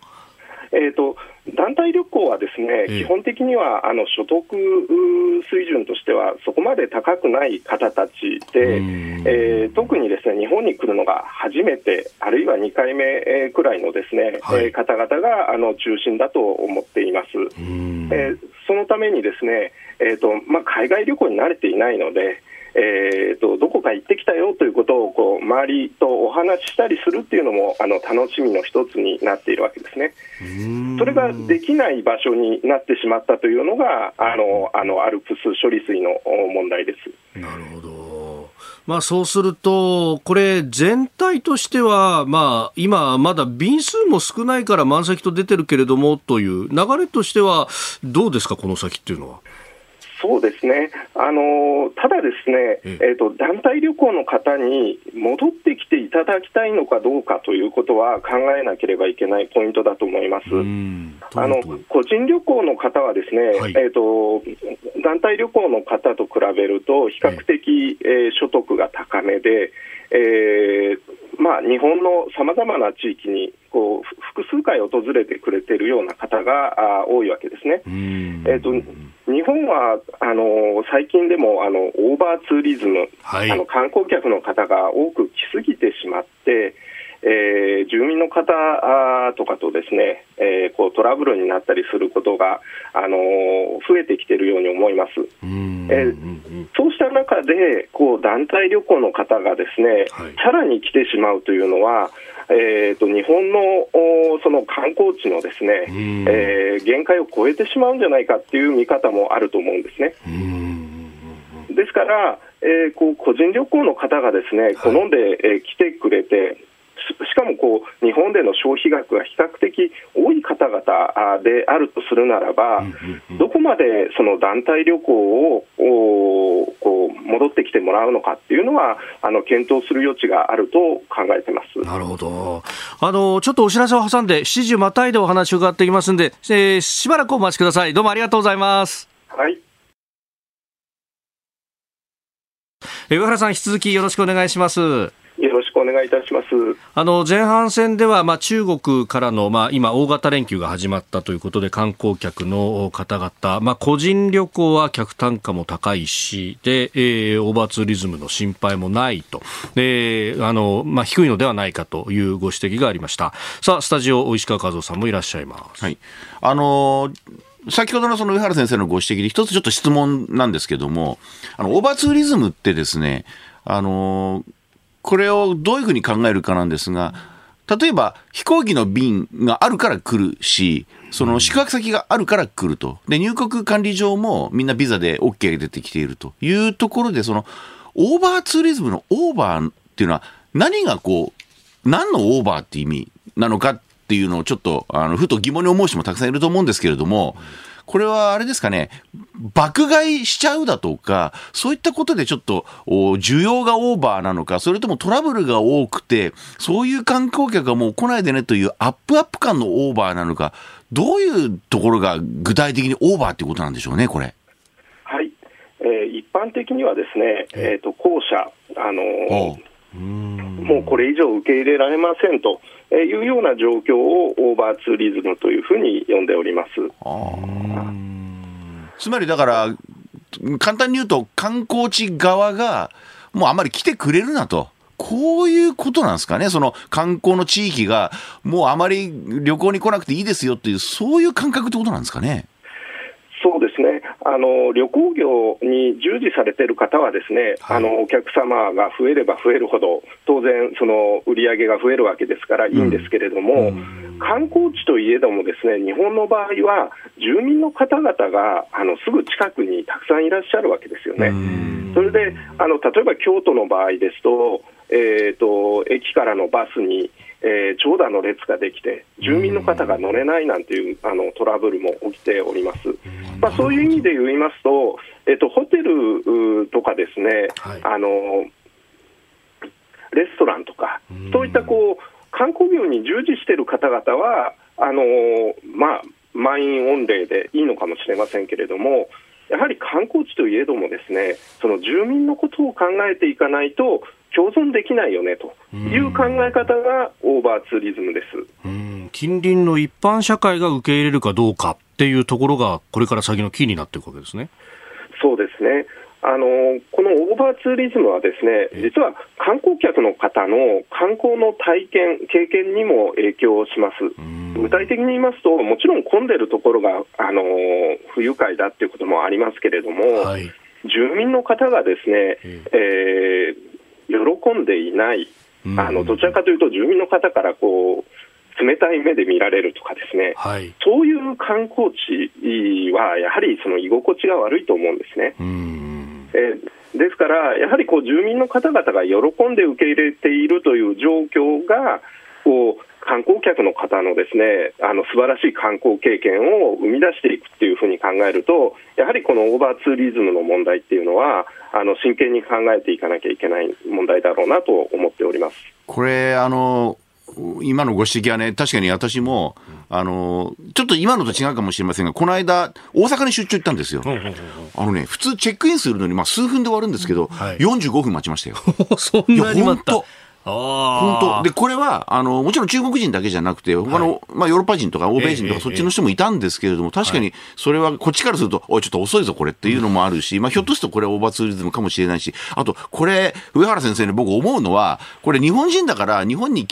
えーと団体旅行はですね、基本的にはあの所得水準としてはそこまで高くない方たちで、えー、特にですね日本に来るのが初めて、あるいは2回目くらいのですね、はい、方々があの中心だと思っています。えー、そのためにですね、えーとまあ、海外旅行に慣れていないので、えーと、どこか行ってきたよということをこう周りとお話ししたりするっていうのもあの楽しみの一つになっているわけですね。それができない場所になってしまったというのがあのあのアルプス処理水の問題です。なるほどまあ、そうすると、これ、全体としては、まあ、今、まだ便数も少ないから満席と出てるけれどもという流れとしては、どうですか、この先っていうのは？そうですね、あのただ、ですね、えーと、団体旅行の方に戻ってきていただきたいのかどうかということは考えなければいけないポイントだと思います。あの個人旅行の方はですね、はい、えーと、団体旅行の方と比べると、比較的、えー、所得が高めで、えーまあ、日本のさまざまな地域にこう複数回訪れてくれているような方があ多いわけですね。えーと日本はあの最近でもあのオーバーツーリズム、はい、あの観光客の方が多く来すぎてしまって、えー、住民の方とかとですね、えー、こうトラブルになったりすることが、あの増えてきているように思います。えー、そうした中でこう団体旅行の方がですね、はい、さらに来てしまうというのは、えーと、日本のその観光地のですね、えー、限界を超えてしまうんじゃないかっていう見方もあると思うんですね。ですから、えー、こう個人旅行の方がですね好んで、えー、来てくれて、しかもこう日本での消費額が比較的多い方々であるとするならば、どこまでその団体旅行をこう戻ってきてもらうのかっていうのは、あの検討する余地があると考えてますなるほどあの、ちょっとお知らせを挟んで、7時またいでお話を伺っていきますんで、えー、しばらくお待ちください。どうもありがとうございます。はい。上原さん、引き続きよろしくお願いします。よろしくお願いいたします。あの前半戦では、まあ、中国からの、まあ、今、大型連休が始まったということで観光客の方々、まあ、個人旅行は客単価も高いしで、えー、オーバーツーリズムの心配もないと。であの、まあ、低いのではないかというご指摘がありました。さあスタジオ石川和夫さんもいらっしゃいます。はい。あのー先ほどのその上原先生のご指摘で一つちょっと質問なんですけども、あの、オーバーツーリズムってですね、あのこれをどういうふうに考えるかなんですが、例えば飛行機の便があるから来るし、その宿泊先があるから来ると。で、入国管理上もみんなビザで OK が出てきているというところで、そのオーバーツーリズムのオーバーっていうのは何がこう、何のオーバーって意味なのかっていうのをちょっと、あの、ふと疑問に思う人もたくさんいると思うんですけれども、これはあれですかね、爆買いしちゃうだとか、そういったことでちょっと需要がオーバーなのか、それともトラブルが多くて、そういう観光客がもう来ないでねというアップアップ感のオーバーなのか、どういうところが具体的にオーバーっていうことなんでしょうね、これ。はい。えー、一般的にはですね、えっ、ー、と、後者、あのーもうこれ以上受け入れられませんというような状況をオーバーツーリズムというふうに呼んでおります。つまりだから、簡単に言うと、観光地側がもうあまり来てくれるなと。こういうことなんですかね、その観光の地域が、もうあまり旅行に来なくていいですよっていう、そういう感覚ってことなんですかね。そうですねあの旅行業に従事されている方は、ですね、はい、あのお客様が増えれば増えるほど、当然、その売り上げが増えるわけですからいいんですけれども、うん、観光地といえども、ですね日本の場合は、住民の方々があのすぐ近くにたくさんいらっしゃるわけですよね。それであの例えば京都の場合ですと、えーと駅からのバスにえー、長蛇の列ができて、住民の方が乗れないなんていうあのトラブルも起きております。まあ、そういう意味で言いますと、えっと、ホテルとかですね、はい、あのレストランとか、そういったこう観光業に従事している方々は、あのまあ、満員御礼でいいのかもしれませんけれども、やはり観光地といえども、ですねその住民のことを考えていかないと、共存できないよねという考え方がオーバーツーリズムです。近隣の一般社会が受け入れるかどうかっていうところが、これから先のキーになっていくわけですね。そうですね。あのこのオーバーツーリズムはですね実は観光客の方の観光の体験、経験にも影響します。具体的に言いますと、もちろん混んでるところがあの不愉快だっていうこともありますけれども、はい、住民の方がですね、えー、喜んでいない、あのどちらかというと住民の方からこう冷たい目で見られるとかですね、はい、そういう観光地はやはりその居心地が悪いと思うんですね。えですから、やはりこう住民の方々が喜んで受け入れているという状況がこう観光客の方のですねあの素晴らしい観光経験を生み出していくっていうふうに考えると、やはりこのオーバーツーリズムの問題っていうのは、あの真剣に考えていかなきゃいけない問題だろうなと思っておりますこれあの今のご指摘はね、確かに私も、あの、ちょっと今のと違うかもしれませんが、この間、大阪に出張行ったんですよ。あのね、普通チェックインするのに、まあ数分で終わるんですけど、はい、45分待ちましたよ。そんなに待った。本当で、これは、あの、もちろん中国人だけじゃなくて、他の、はい、まあ、ヨーロッパ人とか欧米人とか、そっちの人もいたんですけれども、確かに、それは、こっちからすると、おい、ちょっと遅いぞ、これっていうのもあるし、まあ、ひょっとするとこれはオーバーツーリズムかもしれないし、あと、これ、上原先生に僕思うのは、これ日本人だから、日本に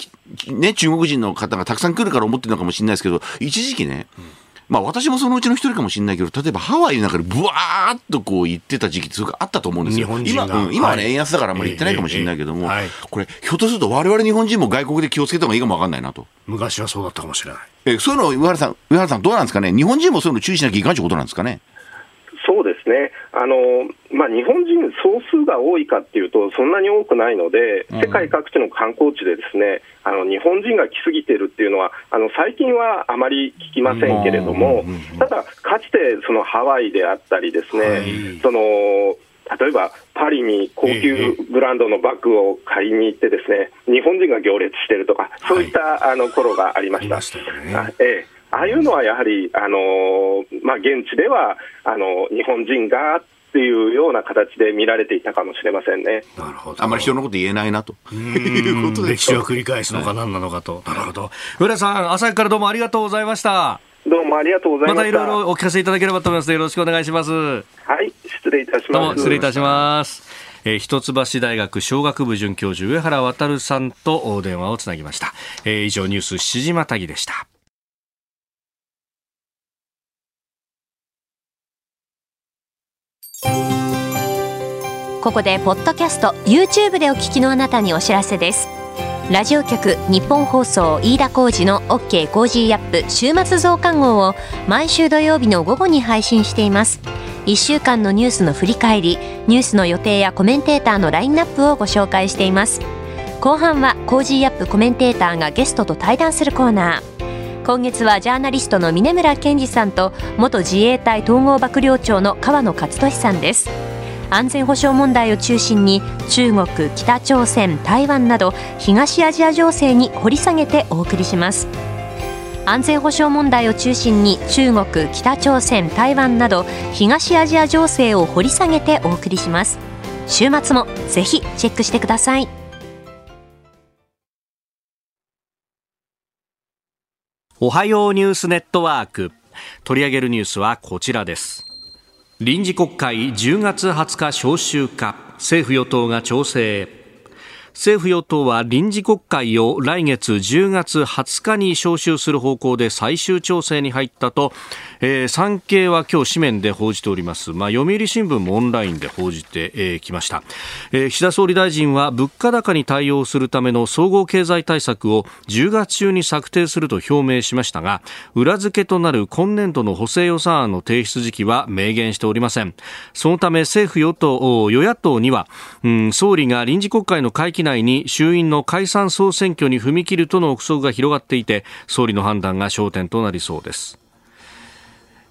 ね、中国人の方がたくさん来るから思ってるのかもしれないですけど、一時期ね、うんまあ私もそのうちの一人かもしれないけど、例えばハワイの中でブワーっとこう行ってた時期すごくあったと思うんですよ。今、うん、今はね、円安だからあんまり行ってないかもしれないけども、はい、これ、ひょっとすると我々日本人も外国で気をつけた方がいいかもわかんないなと。昔はそうだったかもしれない。え、そういうの、上原さん、上原さんどうなんですかね？日本人もそういうの注意しなきゃいかんということなんですかね？ですね、あのまあ、日本人、総数が多いかっていうと、そんなに多くないので、世界各地の観光地でですね、あの日本人が来すぎてるっていうのは、あの最近はあまり聞きませんけれども、ただ、かつてそのハワイであったりですね、はい、その例えばパリに高級ブランドのバッグを買いに行ってですね、日本人が行列してるとか、そういった、はい、あの頃がありました。したね、ええああいうのはやはり、あのまあ、現地ではあの日本人がっていうような形で見られていたかもしれませんね。なるほど。あんまり人のこと言えないなと。いうことで歴史を繰り返すのか何なのかと。なるほど。浦さん、朝からどうもありがとうございました。どうもありがとうございました。またいろいろお聞かせいただければと思いますよろしくお願いします。はい、失礼いたします。どうも失礼いたします。えー、一橋大学商学部准教授上原渉さんと電話をつなぎました。えー、以上ニュース7時またぎでした。ここでポッドキャスト YouTube でお聞きのあなたにお知らせです。ラジオ局日本放送飯田浩司の OK コージーアップ週末増刊号を毎週土曜日の午後に配信しています。1週間のニュースの振り返りニュースの予定やコメンテーターのラインナップをご紹介しています。後半は Cozy Up コメンテーターがゲストと対談するコーナー。今月はジャーナリストの峯村健司さんと元自衛隊統合幕僚長の河野克俊さんです。安全保障問題を中心に中国、北朝鮮、台湾など東アジア情勢に掘り下げてお送りします。安全保障問題を中心に中国、北朝鮮、台湾など東アジア情勢を掘り下げてお送りします。週末もぜひチェックしてください。おはようニュースネットワーク。取り上げるニュースはこちらです。臨時国会10月20日召集か。政府与党が調整。政府与党は臨時国会を来月10月20日に召集する方向で最終調整に入ったと、えー、産経は今日紙面で報じております、まあ、読売新聞もオンラインで報じてき、えー、ました、えー、岸田総理大臣は物価高に対応するための総合経済対策を10月中に策定すると表明しましたが裏付けとなる今年度の補正予算案の提出時期は明言しておりません。そのため政府与党与野党には、うん、総理が臨時国会の会期内に衆院の解散総選挙に踏み切るとの憶測が広がっていて総理の判断が焦点となりそうです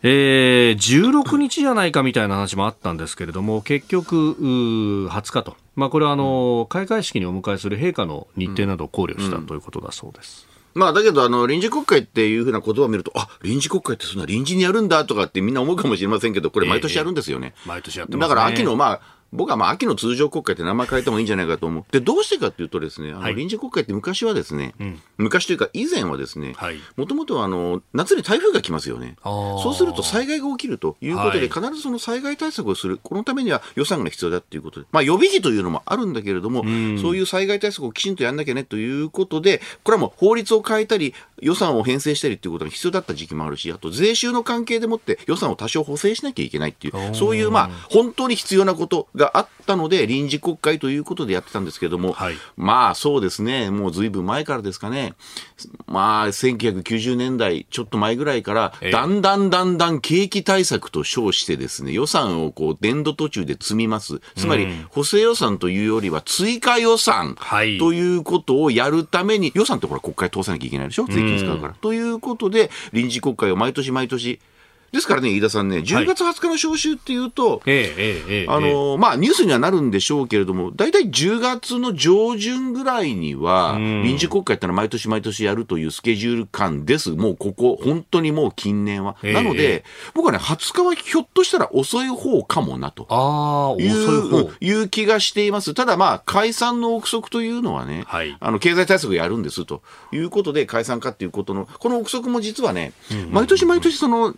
えー、16日じゃないかみたいな話もあったんですけれども、結局、20日と、まあ、これはあの、開会式にお迎えする陛下の日程などを考慮したということだそうです。まあ、だけど、あの、臨時国会っていうふうな言葉を見ると、あ、臨時国会ってそんな臨時にやるんだとかってみんな思うかもしれませんけど、これ毎年やるんですよね。えー、毎年やってね、だから秋の、まあ、僕はまあ秋の通常国会って名前変えてもいいんじゃないかと思う。で、どうしてかっていうとですね、あの臨時国会って昔はですね、はい、昔というか以前はですね、もともとあの、夏に台風が来ますよね。そうすると災害が起きるということで、必ずその災害対策をする。このためには予算が必要だっていうことで、まあ予備費というのもあるんだけれども、そういう災害対策をきちんとやんなきゃねということで、これはもう法律を変えたり、予算を編成したりっていうことが必要だった時期もあるし、あと税収の関係でもって予算を多少補正しなきゃいけないっていう、そういうまあ本当に必要なことがあったので、臨時国会ということでやってたんですけども、はい、まあそうですね、もうずいぶん前からですかね、まあ1990年代ちょっと前ぐらいから、だんだんだんだん景気対策と称してですね、予算をこう年度途中で積みます。つまり補正予算というよりは追加予算ということをやるために、予算ってこれ国会通さなきゃいけないでしょ？税金使うから。ということで、臨時国会を毎年毎年ですからね、飯田さんね、10月20日の招集っていうと、はい、あの、まあ、ニュースにはなるんでしょうけれども、大体10月の上旬ぐらいには、臨時国会ってのは毎年毎年やるというスケジュール感です。もうここ、本当にもう近年は。なので、僕はね、20日はひょっとしたら遅い方かもなと。い方。いう気がしています。ただまあ、解散の憶測というのはね、はい、あの、経済対策やるんですということで、解散かっていうことの、この憶測も実はね、毎年毎年その、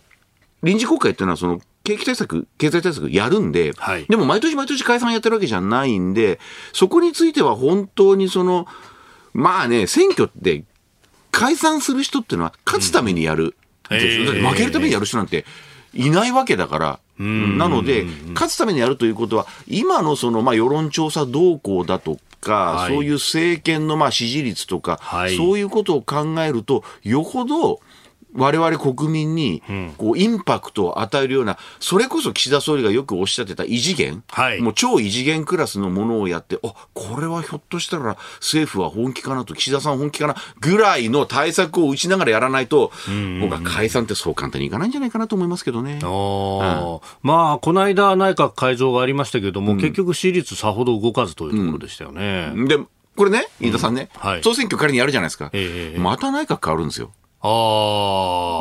臨時国会っていうのはその景気対策、経済対策やるんで、はい、でも毎年毎年解散やってるわけじゃないんで、そこについては本当にその、まあね、選挙って解散する人っていうのは勝つためにやる。うん、負けるためにやる人なんていないわけだから。なので、勝つためにやるということは、今のその、まあ、世論調査動向だとか、はい、そういう政権のまあ支持率とか、はい、そういうことを考えると、よほど我々国民にこうインパクトを与えるような、それこそ岸田総理がよくおっしゃってた異次元、はい、もう超異次元クラスのものをやって、あこれはひょっとしたら政府は本気かなと、岸田さん本気かなぐらいの対策を打ちながらやらないと、僕は解散ってそう簡単にいかないんじゃないかなと思いますけどね。うん、まあ、この間内閣改造がありましたけれども、うん、結局支持率さほど動かずというところでしたよね。うん、でこれね、飯田さんね、はい、総選挙仮にやるじゃないですか、えー、また内閣変わるんですよ。ああ、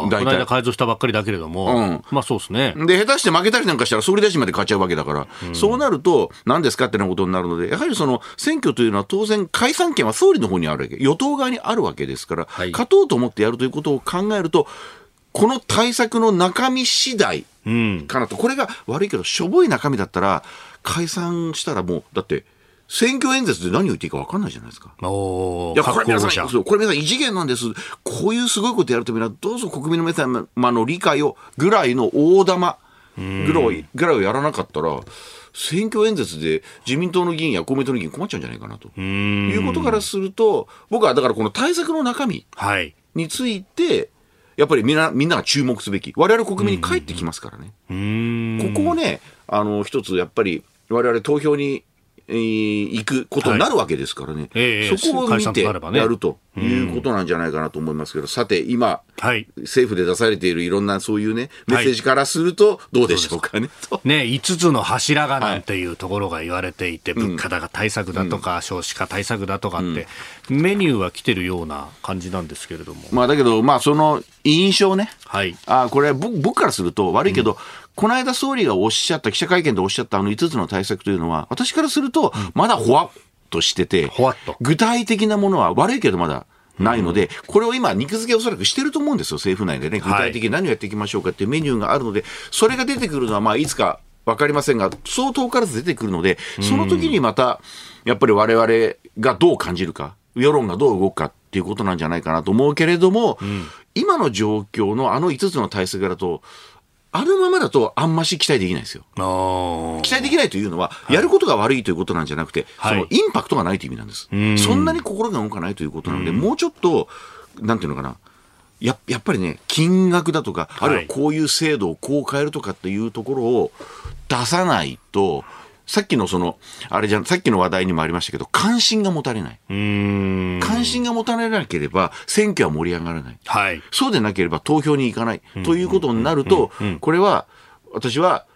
この間改造したばっかりだけれども、うん、まあそうですね。で、下手して負けたりなんかしたら総理大臣まで変わっちゃうわけだから、うん、そうなると、何ですかってなことになるので、やはりその選挙というのは当然解散権は総理の方にあるわけ、与党側にあるわけですから、はい、勝とうと思ってやるということを考えると、この対策の中身次第かなと、うん、これが悪いけど、しょぼい中身だったら、解散したらもう、だって、選挙演説で何を言っていいか分かんないじゃないですか。おいや、これ皆さん、そうこれ皆さん異次元なんです。こういうすごいことやるためには、どうぞ国民の皆様の理解を、ぐらいの大玉ぐらいぐらいをやらなかったら、選挙演説で自民党の議員や公明党の議員困っちゃうんじゃないかなということからすると、僕はだからこの対策の中身について、やっぱりみんな、みんなが注目すべき。我々国民に返ってきますからね。ここをね、あの、一つやっぱり、我々投票にえー、行くことになるわけですからね、はい。そこを見てやるということなんじゃないかなと思いますけど、さて、今、はい、政府で出されているいろんなそういうね、メッセージからすると、どうでしょうかね。はい、ね、5つの柱がなんていうところが言われていて、はい、物価高対策だとか、うん、少子化対策だとかって、うん、メニューは来てるような感じなんですけれども。まあ、だけど、まあ、その印象ね、はい、あこれ僕、僕からすると悪いけど、うんこの間総理がおっしゃった、記者会見でおっしゃったあの5つの対策というのは、私からすると、まだほわっとしてて、具体的なものは悪いけどまだないので、これを今、肉付けおそらくしてると思うんですよ、政府内でね。具体的に何をやっていきましょうかっていうメニューがあるので、それが出てくるのは、まあ、いつかわかりませんが、そう遠からず出てくるので、その時にまた、やっぱり我々がどう感じるか、世論がどう動くかっていうことなんじゃないかなと思うけれども、うん、今の状況のあの5つの体制だと、あのままだとあんまし期待できないですよ。期待できないというのは、やることが悪いということなんじゃなくて、はい、そのインパクトがないという意味なんです。そんなに心が動かないということなので、もうちょっと、なんていうのかな、ややっぱりね、金額だとか、あるいはこういう制度をこう変えるとかっていうところを出さないと、さっきのその、あれじゃさっきの話題にもありましたけど、関心が持たれない。関心が持たれなければ、選挙は盛り上がらない。はい、そうでなければ投票に行かない。ということになると、これは、私は、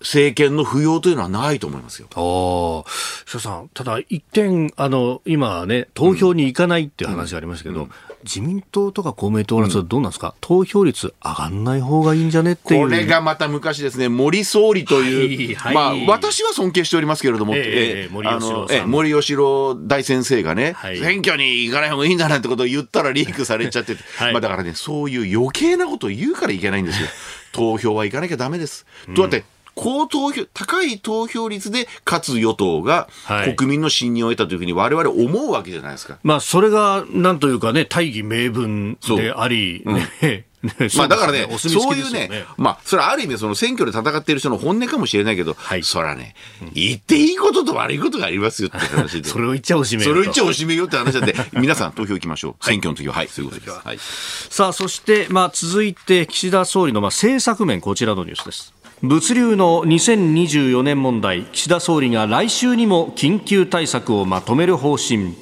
政権の不要というのはないと思いますよ。ああ、さん、ただ一点、あの、今ね、投票に行かないっていう話がありましたけど、うん。うん、自民党とか公明党はどうなんですか、うん、投票率上がんない方がいいんじゃねっていう。これがまた昔ですね、森総理という、はいはい、まあ、私は尊敬しておりますけれども、えー、えー、森喜朗え森喜朗大先生がね、はい、選挙に行かない方がいいんだなんてことを言ったらリークされちゃってて、はい、まあだからね、そういう余計なことを言うからいけないんですよ。投票は行かなきゃだめです。どうやって高投票、高い投票率で勝つ与党が国民の信任を得たというふうに我々思うわけじゃないですか。まあ、それが、なんというかね、大義名分であり、ね、まあだからね、そういうね、まあ、それはある意味、その選挙で戦っている人の本音かもしれないけど、はい、そらね、言っていいことと悪いことがありますよって話で。それを言っちゃおしめよ。それを言っちゃおしめよって話なんで、皆さん投票行きましょう。選挙の時は、はい、そういうことです。はい、さあ、そして、まあ続いて、岸田総理のまあ政策面、こちらのニュースです。物流の2024年問題岸田総理が来週にも緊急対策をまとめる方針。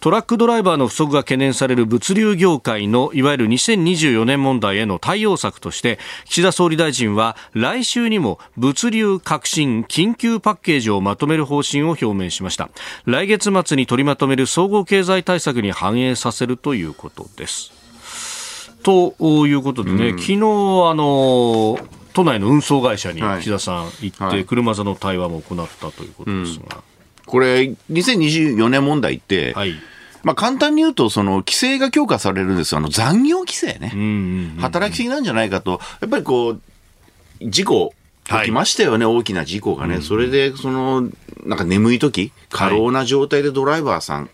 トラックドライバーの不足が懸念される物流業界のいわゆる2024年問題への対応策として岸田総理大臣は来週にも物流革新緊急パッケージをまとめる方針を表明しました。来月末に取りまとめる総合経済対策に反映させるということです。ということでね、うん、昨日あの都内の運送会社に岸田さん行って、車座の対話も行ったということですが、うん、これ、2024年問題って、はい。まあ、簡単に言うと、その規制が強化されるんですあの残業規制ね、働きすぎなんじゃないかと、やっぱりこう、事故、起きましたよね、はい、大きな事故がね、それで、その、なんか眠い時過労な状態でドライバーさん、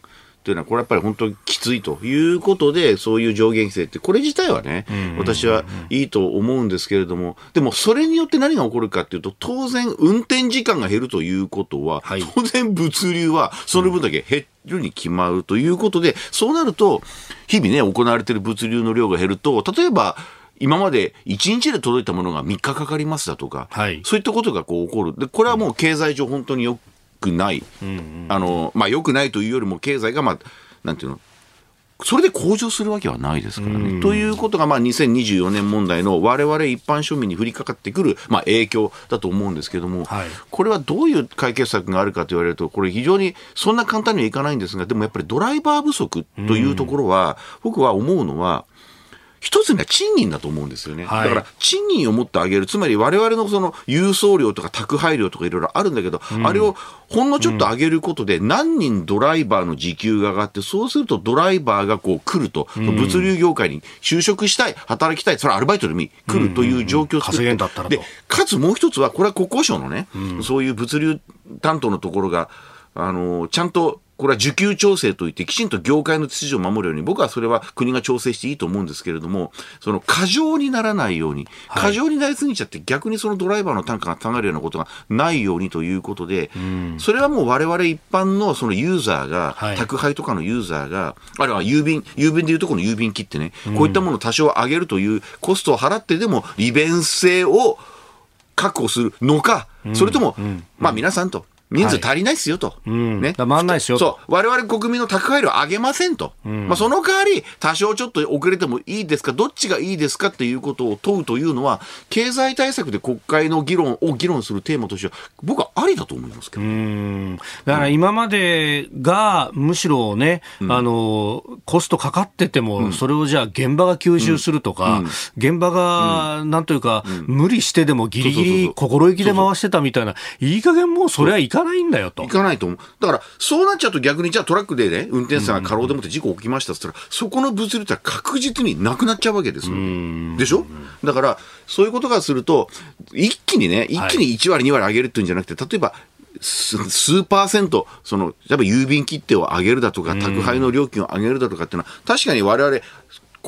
というのは、これやっぱり本当にきついということで、そういう上限規制って、これ自体はね、私はいいと思うんですけれども、でもそれによって何が起こるかっていうと、当然運転時間が減るということは、はい、当然物流はその分だけ減るに決まるということで、そうなると、日々ね、行われている物流の量が減ると、例えば、今まで1日で届いたものが3日かかりますだとか、はい、そういったことがこう起こる。で、これはもう経済上本当によくない、あの、まあ、良くないというよりも経済が、まあ、なんていうの、それで向上するわけはないですからね。ということが、まあ、2024年問題の我々一般庶民に降りかかってくる、まあ、影響だと思うんですけれども、はい、これはどういう解決策があるかと言われると、これ非常にそんな簡単にはいかないんですが、でもやっぱりドライバー不足というところは、僕は思うのは、一つには賃金だと思うんですよね。はい、だから、賃金を持ってあげる。つまり、我々のその郵送料とか宅配料とかいろいろあるんだけど、うん、あれをほんのちょっと上げることで、何人ドライバーの時給が上がって、そうするとドライバーがこう来ると、うん、物流業界に就職したい、働きたい、それはアルバイトでもいい、来るという状況を作って、で、かつもう一つは、これは国交省のね、うん、そういう物流担当のところが、あの、ちゃんとこれは需給調整といって、きちんと業界の秩序を守るように、僕はそれは国が調整していいと思うんですけれども、その過剰にならないように、過剰になりすぎちゃって、逆にそのドライバーの単価が下がるようなことがないようにということで、それはもう我々一般のそのユーザーが、宅配とかのユーザーが、あるいは郵便、郵便でいうとこの郵便切ってね、こういったものを多少上げるというコストを払ってでも利便性を確保するのか、それとも、まあ皆さんと、人数足りないっすよと。はい、ね。回んないっすよそう。我々国民の宅配料上げませんと。うん、まあその代わり、多少ちょっと遅れてもいいですか、どっちがいいですかっていうことを問うというのは、経済対策で国会の議論を議論するテーマとしては、僕はありだと思いますけど。だから今までが、むしろね、うん、あの、コストかかってても、それをじゃあ現場が吸収するとか、現場が、なんというか、無理してでもギリギリ心意気で回してたみたいな、いい加減もうそれはいかかないんだよと。行かないと思う。だから、そうなっちゃうと逆に、じゃあトラックでね、運転手さんが過労でもって事故起きましたって言ったら、そこの物流って確実になくなっちゃうわけですよ、でしょ？だから、そういうことがすると、一気にね、一気に1割、2割上げるっていうんじゃなくて、例えば、数パーセント、その、例えば郵便切手を上げるだとか、宅配の料金を上げるだとかっていうのは、確かに我々、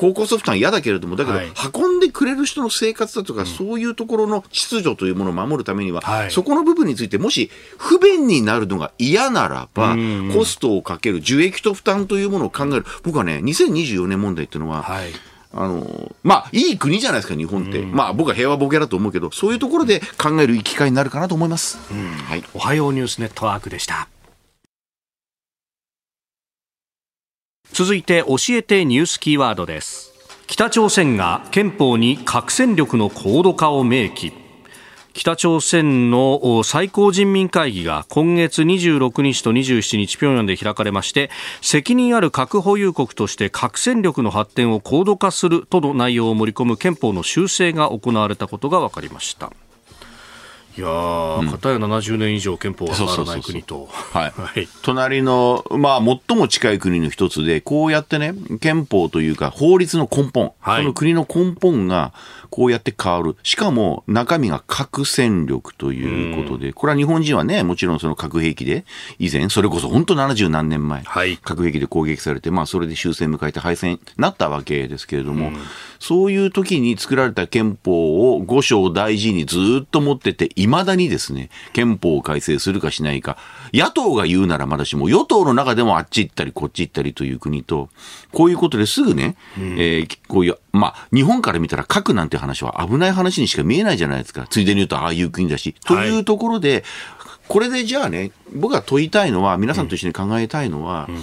高校ソフトは嫌だけれども、だけど、運んでくれる人の生活だとか、そういうところの秩序というものを守るためには、そこの部分について、もし不便になるのが嫌ならば、コストをかける、受益と負担というものを考える。僕はね、2024年問題っていうのは、あの、まあ、いい国じゃないですか、日本って。うん、まあ、僕は平和ボケだと思うけど、そういうところで考える機会になるかなと思います。うん、はい。おはようニュースネットワークでした。続いて、教えてニュースキーワードです。北朝鮮が憲法に核戦力の高度化を明記。北朝鮮の最高人民会議が今月26日と27日平壌で開かれまして責任ある核保有国として核戦力の発展を高度化するとの内容を盛り込む憲法の修正が行われたことが分かりましたいやー、片や70年以上憲法が変わらない国と。はい。隣の、まあ、最も近い国の一つで、こうやってね、憲法というか、法律の根本、はい、その国の根本が、こうやって変わる。しかも中身が核戦力ということで、これは日本人はね、もちろんその核兵器で、以前、それこそ本当70何年前、はい、核兵器で攻撃されて、まあそれで終戦迎えて敗戦になったわけですけれども、そういう時に作られた憲法を五章大事にずっと持ってて、いまだにですね、憲法を改正するかしないか、野党が言うならまだしも、与党の中でもあっち行ったりこっち行ったりという国と、こういうことですぐね、うん、えー、こういうまあ、日本から見たら核なんて話は危ない話にしか見えないじゃないですか。ついでに言うと、ああいう国だし。というところで、これでじゃあね、僕が問いたいのは、皆さんと一緒に考えたいのは、うんうん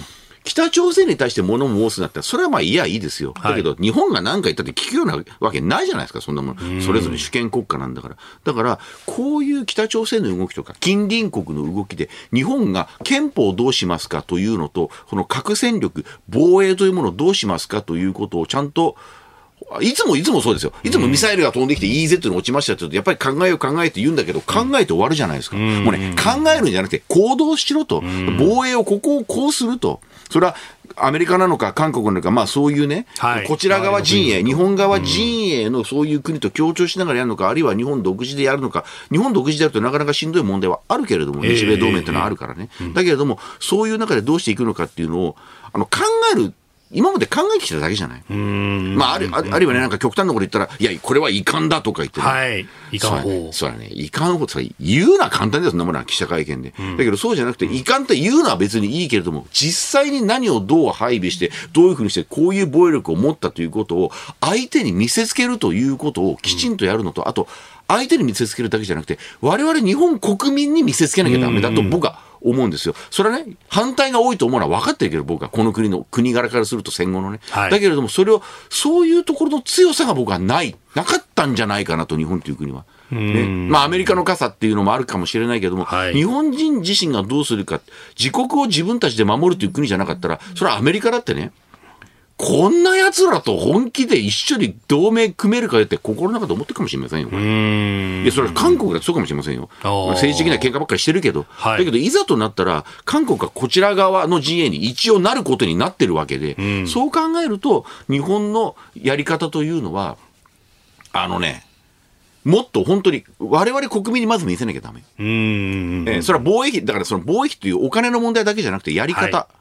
北朝鮮に対して物申すなったら、それはまあいやいいですよ。だけど、日本が何か言ったって聞くようなわけないじゃないですか、そんなもの。それぞれ主権国家なんだから。だから、こういう北朝鮮の動きとか、近隣国の動きで、日本が憲法をどうしますかというのと、この核戦力、防衛というものをどうしますかということをちゃんと、いつもいつもそうですよ。いつもミサイルが飛んできて EZ に落ちましたって言うと、やっぱり考えよう考えて言うんだけど、考えて終わるじゃないですか。もうね、考えるんじゃなくて行動しろと。防衛をここをこうすると。それはアメリカなのか韓国なのか、まあそういうね、はい、こちら側陣営、日本側陣営のそういう国と協調しながらやるのか、あるいは日本独自でやるのか、日本独自でやるとなかなかしんどい問題はあるけれども、日米同盟というのはあるからね。だけれども、そういう中でどうしていくのかっていうのを、あの考える今まで考えてきただけじゃない？まあ、ある、あるいはね、なんか極端なこと言ったら、いや、これは遺憾だとか言って、ね、はい。遺憾法。そうだね。遺憾法って言うのは簡単です、そんなものは記者会見で。うん、だけどそうじゃなくて、遺憾って言うのは別にいいけれども、実際に何をどう配備して、どういうふうにして、こういう防衛力を持ったということを、相手に見せつけるということをきちんとやるのと、あと、相手に見せつけるだけじゃなくて、我々日本国民に見せつけなきゃダメだと僕は思うんですよ。それはね、反対が多いと思うのは分かってるけど、僕はこの国の国柄からすると戦後のね。はい、だけれども、それを、そういうところの強さが僕はない、なかったんじゃないかなと、日本という国は。ね、まあ、アメリカの傘っていうのもあるかもしれないけども、はい、日本人自身がどうするか、自国を自分たちで守るという国じゃなかったら、それはアメリカだってね、こんな奴らと本気で一緒に同盟組めるかって心の中で思ってるかもしれませんよ。いや、それは韓国だとそうかもしれませんよ。政治的な喧嘩ばっかりしてるけど、はい、だけどいざとなったら、韓国がこちら側の陣営に一応なることになってるわけで、うそう考えると、日本のやり方というのは、あのね、もっと本当に、我々国民にまず見せなきゃだめ。えー、それは防衛費、だからその防衛費というお金の問題だけじゃなくて、やり方。はい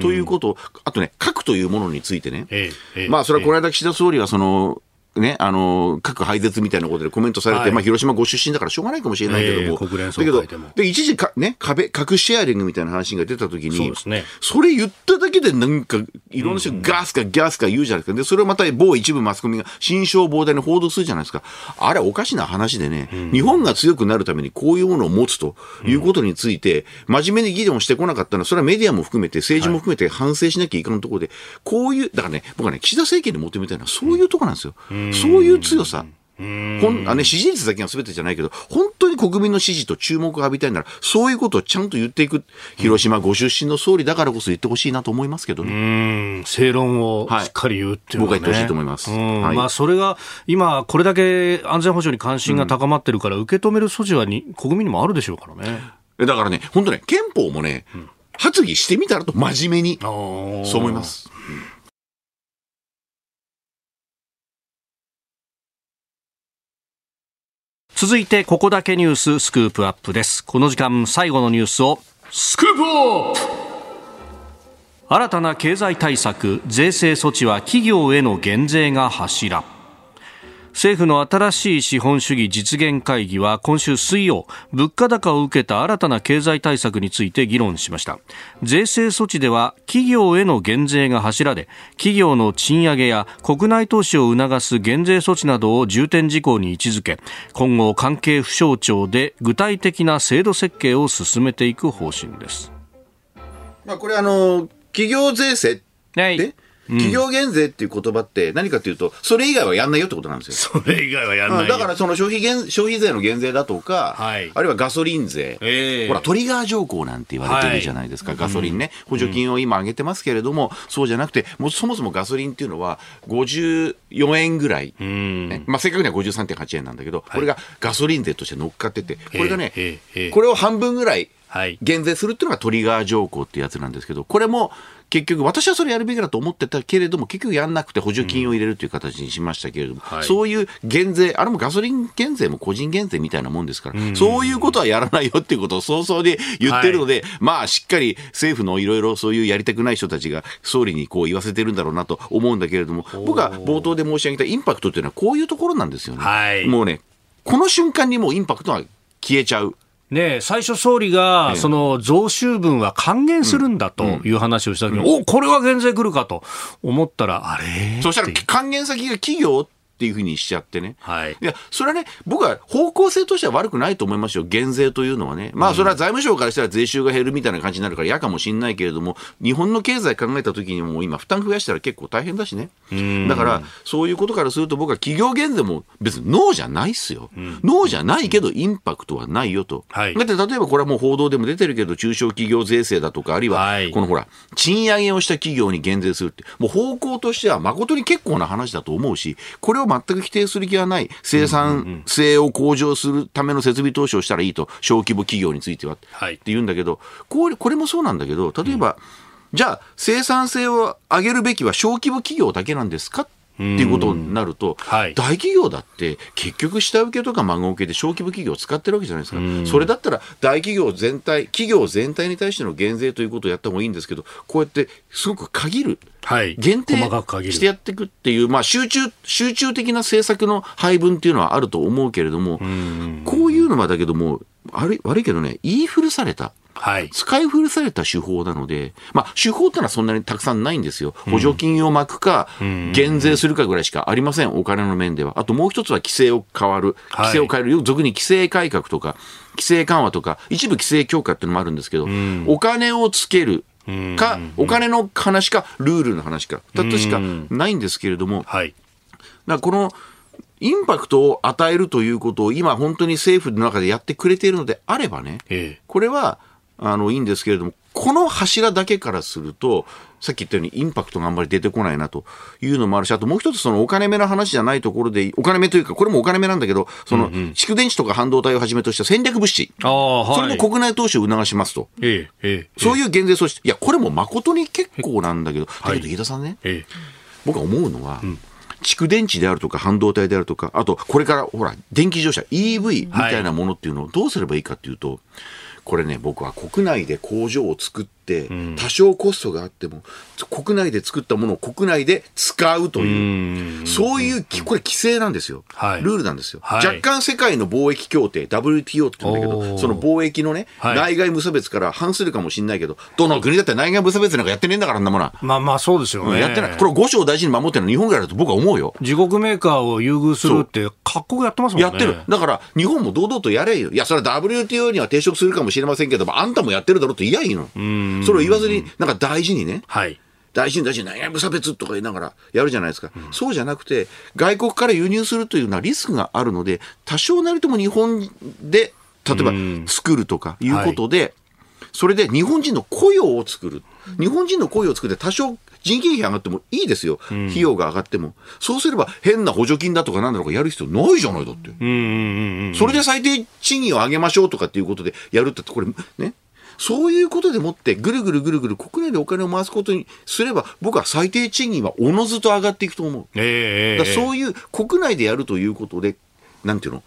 ということあとね、核というものについてね、ええまあ、それはこの間、岸田総理はその、ね、あの、核廃絶みたいなことでコメントされて、はい、まあ、広島ご出身だからしょうがないかもしれないけども、えー、だけど、で、一時か、ね、壁、核シェアリングみたいな話が出たときに、そうですね。それ言っただけでなんか、いろんな人がガスかギャスか言うじゃないですか。で、それをまた某一部マスコミが新商膨大に報道するじゃないですか。あれおかしな話でね、うん、日本が強くなるためにこういうものを持つということについて、真面目に議論してこなかったのは、それはメディアも含めて、政治も含めて反省しなきゃいけないところで、こういう、だからね、僕はね、岸田政権に求めたいのはそういうところなんですよ。そういう強さ。ほんあね、支持率だけが全てじゃないけど、本当に国民の支持と注目を浴びたいなら、そういうことをちゃんと言っていく、広島ご出身の総理だからこそ言ってほしいなと思いますけどね。正論をしっかり言うっていう、ねはい、僕は言ってほしいと思います。はい、まあ、それが、今、これだけ安全保障に関心が高まってるから、受け止める素地はに国民にもあるでしょうからね。だからね、本当ね、憲法もね、発議してみたらと真面目に、そう思います。続いてここだけニューススクープアップです。この時間最後のニュースをスクープアップ。新たな経済対策税制措置は企業への減税が柱。政府の新しい資本主義実現会議は今週水曜物価高を受けた新たな経済対策について議論しました。税制措置では企業への減税が柱で企業の賃上げや国内投資を促す減税措置などを重点事項に位置づけ今後関係府省庁で具体的な制度設計を進めていく方針です。まあこれあの企業税制って、はい企業減税っていう言葉って何かっていうと、それ以外はやんないよってことなんですよ。それ以外はやんない。だからその消費減、消費税の減税だとか、はい、あるいはガソリン税、えー、ほら、トリガー条項なんて言われてるじゃないですか、はい、ガソリンね、補助金を今上げてますけれども、うん、そうじゃなくて、もうそもそもガソリンっていうのは54円ぐらい、ね、まあ正確には53.8円なんだけど、これがガソリン税として乗っかってて、これがね、これを半分ぐらい減税するっていうのがトリガー条項ってやつなんですけど、これも、結局、私はそれやるべきだと思ってたけれども、結局やんなくて補助金を入れるという形にしましたけれども、うんはい、そういう減税、あれもガソリン減税も個人減税みたいなもんですから、うん、そういうことはやらないよっていうことを早々に言ってるので、はい、まあ、しっかり政府のいろいろそういうやりたくない人たちが総理にこう言わせてるんだろうなと思うんだけれども、僕は冒頭で申し上げたインパクトっていうのはこういうところなんですよね。はい、もうね、この瞬間にもうインパクトは消えちゃう。ね、最初総理が、その増収分は還元するんだという話をした時に、うん、おこれは減税来るかと思ったら、あれ？そしたら還元先が企業っていうふうにしちゃってね。はい。いや、それはね、僕は方向性としては悪くないと思いますよ。減税というのはね。まあ、それは財務省からしたら税収が減るみたいな感じになるから嫌かもしれないけれども、日本の経済考えた時にも今負担増やしたら結構大変だしね。だから、そういうことからすると僕は企業減税も別にノーじゃないっすよ。うん、ノーじゃないけどインパクトはないよと。はい、だって例えばこれはもう報道でも出てるけど、中小企業税制だとか、あるいは、このほら、賃上げをした企業に減税するって、もう方向としては誠に結構な話だと思うし、これを全く否定する気はない、生産性を向上するための設備投資をしたらいいと、小規模企業については、はい、って言うんだけど、これこれもそうなんだけど、例えば、うん、じゃあ、生産性を上げるべきは小規模企業だけなんですか？っていうことになると、はい、大企業だって結局下請けとか孫請けで小規模企業を使ってるわけじゃないですか、それだったら大企業全体、企業全体に対しての減税ということをやった方がいいんですけど、こうやってすごく限る。はい、限定してやっていくっていう、まあ、集中集中的な政策の配分っていうのはあると思うけれども、こういうのはだけども悪い悪いけどね言い古されたはい、使い古された手法なので、まあ、手法ってのはそんなにたくさんないんですよ。補助金を巻くか、減税するかぐらいしかありません、お金の面では。あともう一つは規制を変わる。規制を変える。よ俗に規制改革とか、規制緩和とか、一部規制強化っていうのもあるんですけど、お金をつける。か、お金の話か、ルールの話か、だとしかないんですけれども、はい、だこの、インパクトを与えるということを今本当に政府の中でやってくれているのであればね、これはあの、いいんですけれども、この柱だけからすると、さっき言ったようにインパクトがあんまり出てこないなというのもあるし、あともう一つそのお金目の話じゃないところで、お金目というか、これもお金目なんだけど、その蓄電池とか半導体をはじめとした戦略物資、はい、それの国内投資を促しますと、ええそういう減税措置、いや、これも誠に結構なんだけど、だけど飯田さんね、え僕は思うのは、うん。蓄電池であるとか半導体であるとか、あとこれからほら、電気自動車、EV みたいなものっていうのをどうすればいいかっていうと、これね、僕は国内で工場を作って、多少コストがあっても、国内で作ったものを国内で使うという、そういう、これ規制なんですよ。ルールなんですよ。若干世界の貿易協定、WTO って言うんだけど、その貿易のね、内外無差別から反するかもしれないけど、どの国だって内外無差別なんかやってねえんだから、あんなものは。まあまあそうですよね。やってない。これ五章大事に守ってるの日本ぐらいだと僕は思うよ。自国メーカーを優遇するって、各国やってますもんね。やってる。だから、日本も堂々とやれよ。いや、それは WTO には抵触するかもしれませんけども、あんたもやってるだろうって嫌いいの。それを言わずに、なんか大事にね。はい。大事に大事に何や無差別とか言いながらやるじゃないですか、うん、そうじゃなくて外国から輸入するというのはリスクがあるので多少なりとも日本で例えば作るとかいうことで、はいそれで日本人の雇用を作る。日本人の雇用を作って多少人件費上がってもいいですよ。費用が上がっても。そうすれば変な補助金だとかなんだろうかやる必要ないじゃないだって。それで最低賃金を上げましょうとかっていうことでやるってこれね。そういうことでもってぐるぐるぐるぐる国内でお金を回すことにすれば僕は最低賃金はおのずと上がっていくと思う。ええそういう国内でやるということで、なんていうの？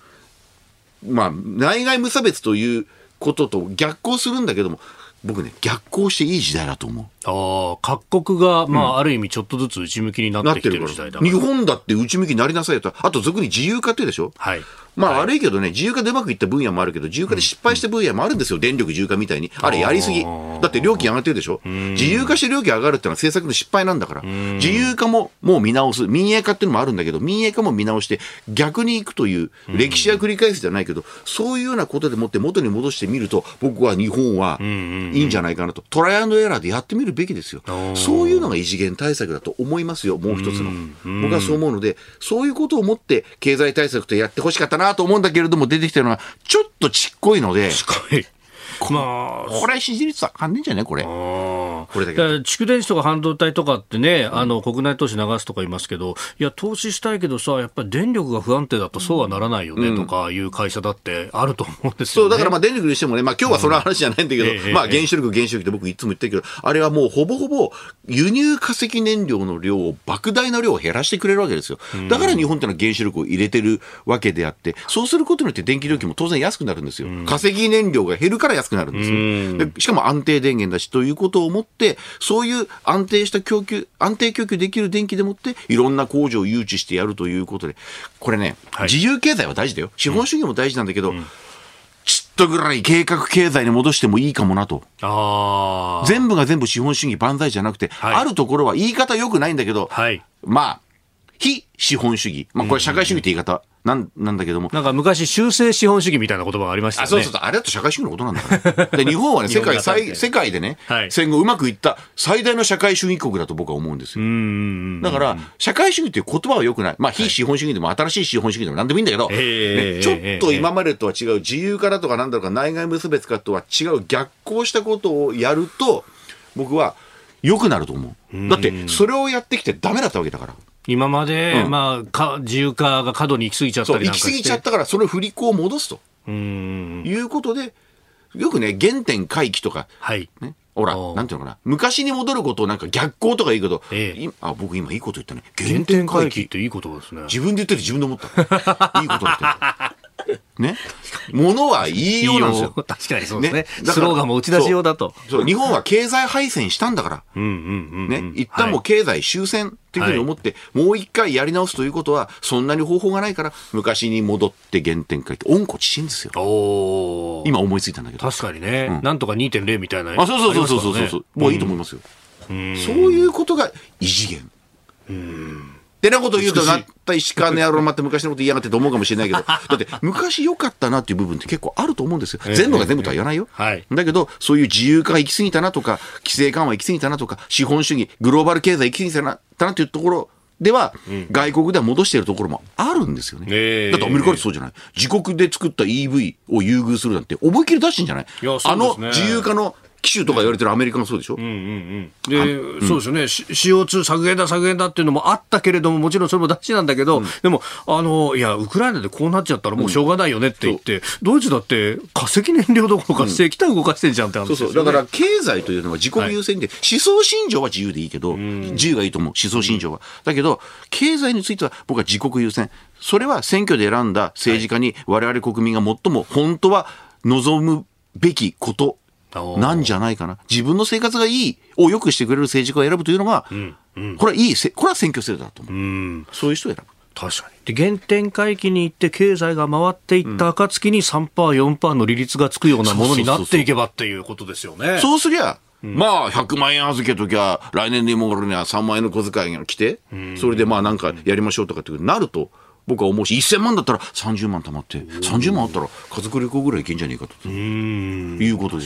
まあ、内外無差別ということと逆行するんだけども、僕ね、逆行していい時代だと思う。ああ、各国が、まあ、ある意味ちょっとずつ内向きになってきてる時代だ日本だって内向きになりなさいよと。あと、俗に自由化ってでしょ？はい。まあ悪いけどね、自由化でうまくいった分野もあるけど、自由化で失敗した分野もあるんですよ、電力自由化みたいに。あれやりすぎ。だって料金上がってるでしょ？自由化して料金上がるってのは政策の失敗なんだから。自由化ももう見直す。民営化っていうのもあるんだけど、民営化も見直して逆に行くという、歴史は繰り返すじゃないけど、そういうようなことでもって元に戻してみると、僕は日本はいいんじゃないかなと。トライアンドエラーでやってみるべきですよ。そういうのが異次元対策だと思いますよ、もう一つの。僕はそう思うので、そういうことをもって経済対策とやってほしかったなと思うんだけれども、出てきてるのは、ちょっとちっこいので、はい。まあ、これ支持率わかんねえんじゃねこれ。これだけだ蓄電池とか半導体とかってね、あの国内投資流すとか言いますけど、いや、投資したいけどさ、やっぱり電力が不安定だとそうはならないよねとかいう会社だってあると思うんですよ、そう、ね。だからまあ電力にしてもね、まあ今日はその話じゃないんだけど、ええまあええ。原子力原子力って僕いつも言ってるけど、あれはもうほぼほぼ輸入化石燃料の量を莫大な量を減らしてくれるわけですよ。だから日本ってのは原子力を入れてるわけであって、そうすることによって電気料金も当然安くなるんですよ。化石燃料が減るから安くなるんですよ。でしかも安定電源だしということをもって、そういう安定した供給、安定供給できる電気でもって、いろんな工場を誘致してやるということで、これね、はい自由経済は大事だよ。資本主義も大事なんだけど、ちっとぐらい計画経済に戻してもいいかもなと。全部が全部資本主義万歳じゃなくて、はいあるところは言い方良くないんだけど、はい。まあ、非資本主義。まあこれ社会主義って言い方なんなんだけども。なんか昔、修正資本主義みたいな言葉がありましたよね。あそうそうそう、あれだと社会主義のことなんだから。で日本はね、世界最、世界でね、はい戦後うまくいった最大の社会主義国だと僕は思うんですよ。だから、社会主義っていう言葉は良くない。まあ、非資本主義でも新しい資本主義でも何でもいいんだけど、ええねちょっと今までとは違う自由化だとかなんだろうか内外無差別化とは違う逆行したことをやると、僕は良くなると思う。だって、それをやってきてダメだったわけだから。今まで、うんまあか、自由化が過度に行き過ぎちゃったりなんかして。行き過ぎちゃったから、その振り子を戻すとうん。いうことで、よくね、原点回帰とか、はい。ね。ほらなんていうのかな。昔に戻ることをなんか逆行とか言うけど、ええいあ、僕今いいこと言ったね。原点回帰っていいことですね。自分で言ってて自分で思った。いいこと言ってる。ね。ものは言いようなんですよ。確かにそうですね。だからスローガンも打ち出しようだと。そう、日本は経済敗戦したんだから。うんうんうんうん。ね。一旦もう経済終戦っていうふうに思って、もう一回やり直すということは、そんなに方法がないから、昔に戻って原点回帰。温故知新ですよ。おー今思いついたんだけど。確かにね、なんとか2.0みたいな。あ、そうそうそうそうそうそう、もういいと思いますよ。そういうことが異次元。ってなことを言うと、なった石川の野郎また昔のこと言いやがってと思うかもしれないけど、だって昔良かったなっていう部分って結構あると思うんですよ。全部が全部とは言わないよ。はいだけど、そういう自由化が行き過ぎたなとか、規制緩和行き過ぎたなとか、資本主義、グローバル経済行き過ぎたなたなっていうところでは、外国では戻しているところもあるんですよね。ええだってアメリカってそうじゃない。自国で作った EV を優遇するなんて思いっきり出してんじゃない？いやあの自由化の機種とか言われてるアメリカもそうでしょ、で、そうですよね。し CO2 削減だ削減だっていうのもあったけれども、もちろんそれも大事なんだけど、でも、あの、いや、ウクライナでこうなっちゃったらもうしょうがないよねって言って、ドイツだって化石燃料どころか石炭動かしてんじゃんって話そうそう。だから経済というのは自国優先で、思想信条は自由でいいけど、自由がいいと思う、思想信条は。だけど、経済については僕は自国優先。それは選挙で選んだ政治家に我々国民が最も本当は望むべきことなんじゃないかな。自分の生活がいいを良くしてくれる政治家を選ぶというのが、これはいいせ、これは選挙制度だと思う。そういう人を選ぶ。確かに。で、原点回帰に行って経済が回っていった暁に3%、4%の利率がつくようなものになっていけばっていうことですよね。そうすりゃ、まあ、100万円預けときゃ、来年の今頃には3万円の小遣いが来て、それでまあなんかやりましょうとかってなると、僕は思うし、1000万だったら30万貯まって、30万あったら家族旅行ぐらいいけんじゃねえかと。いうことで。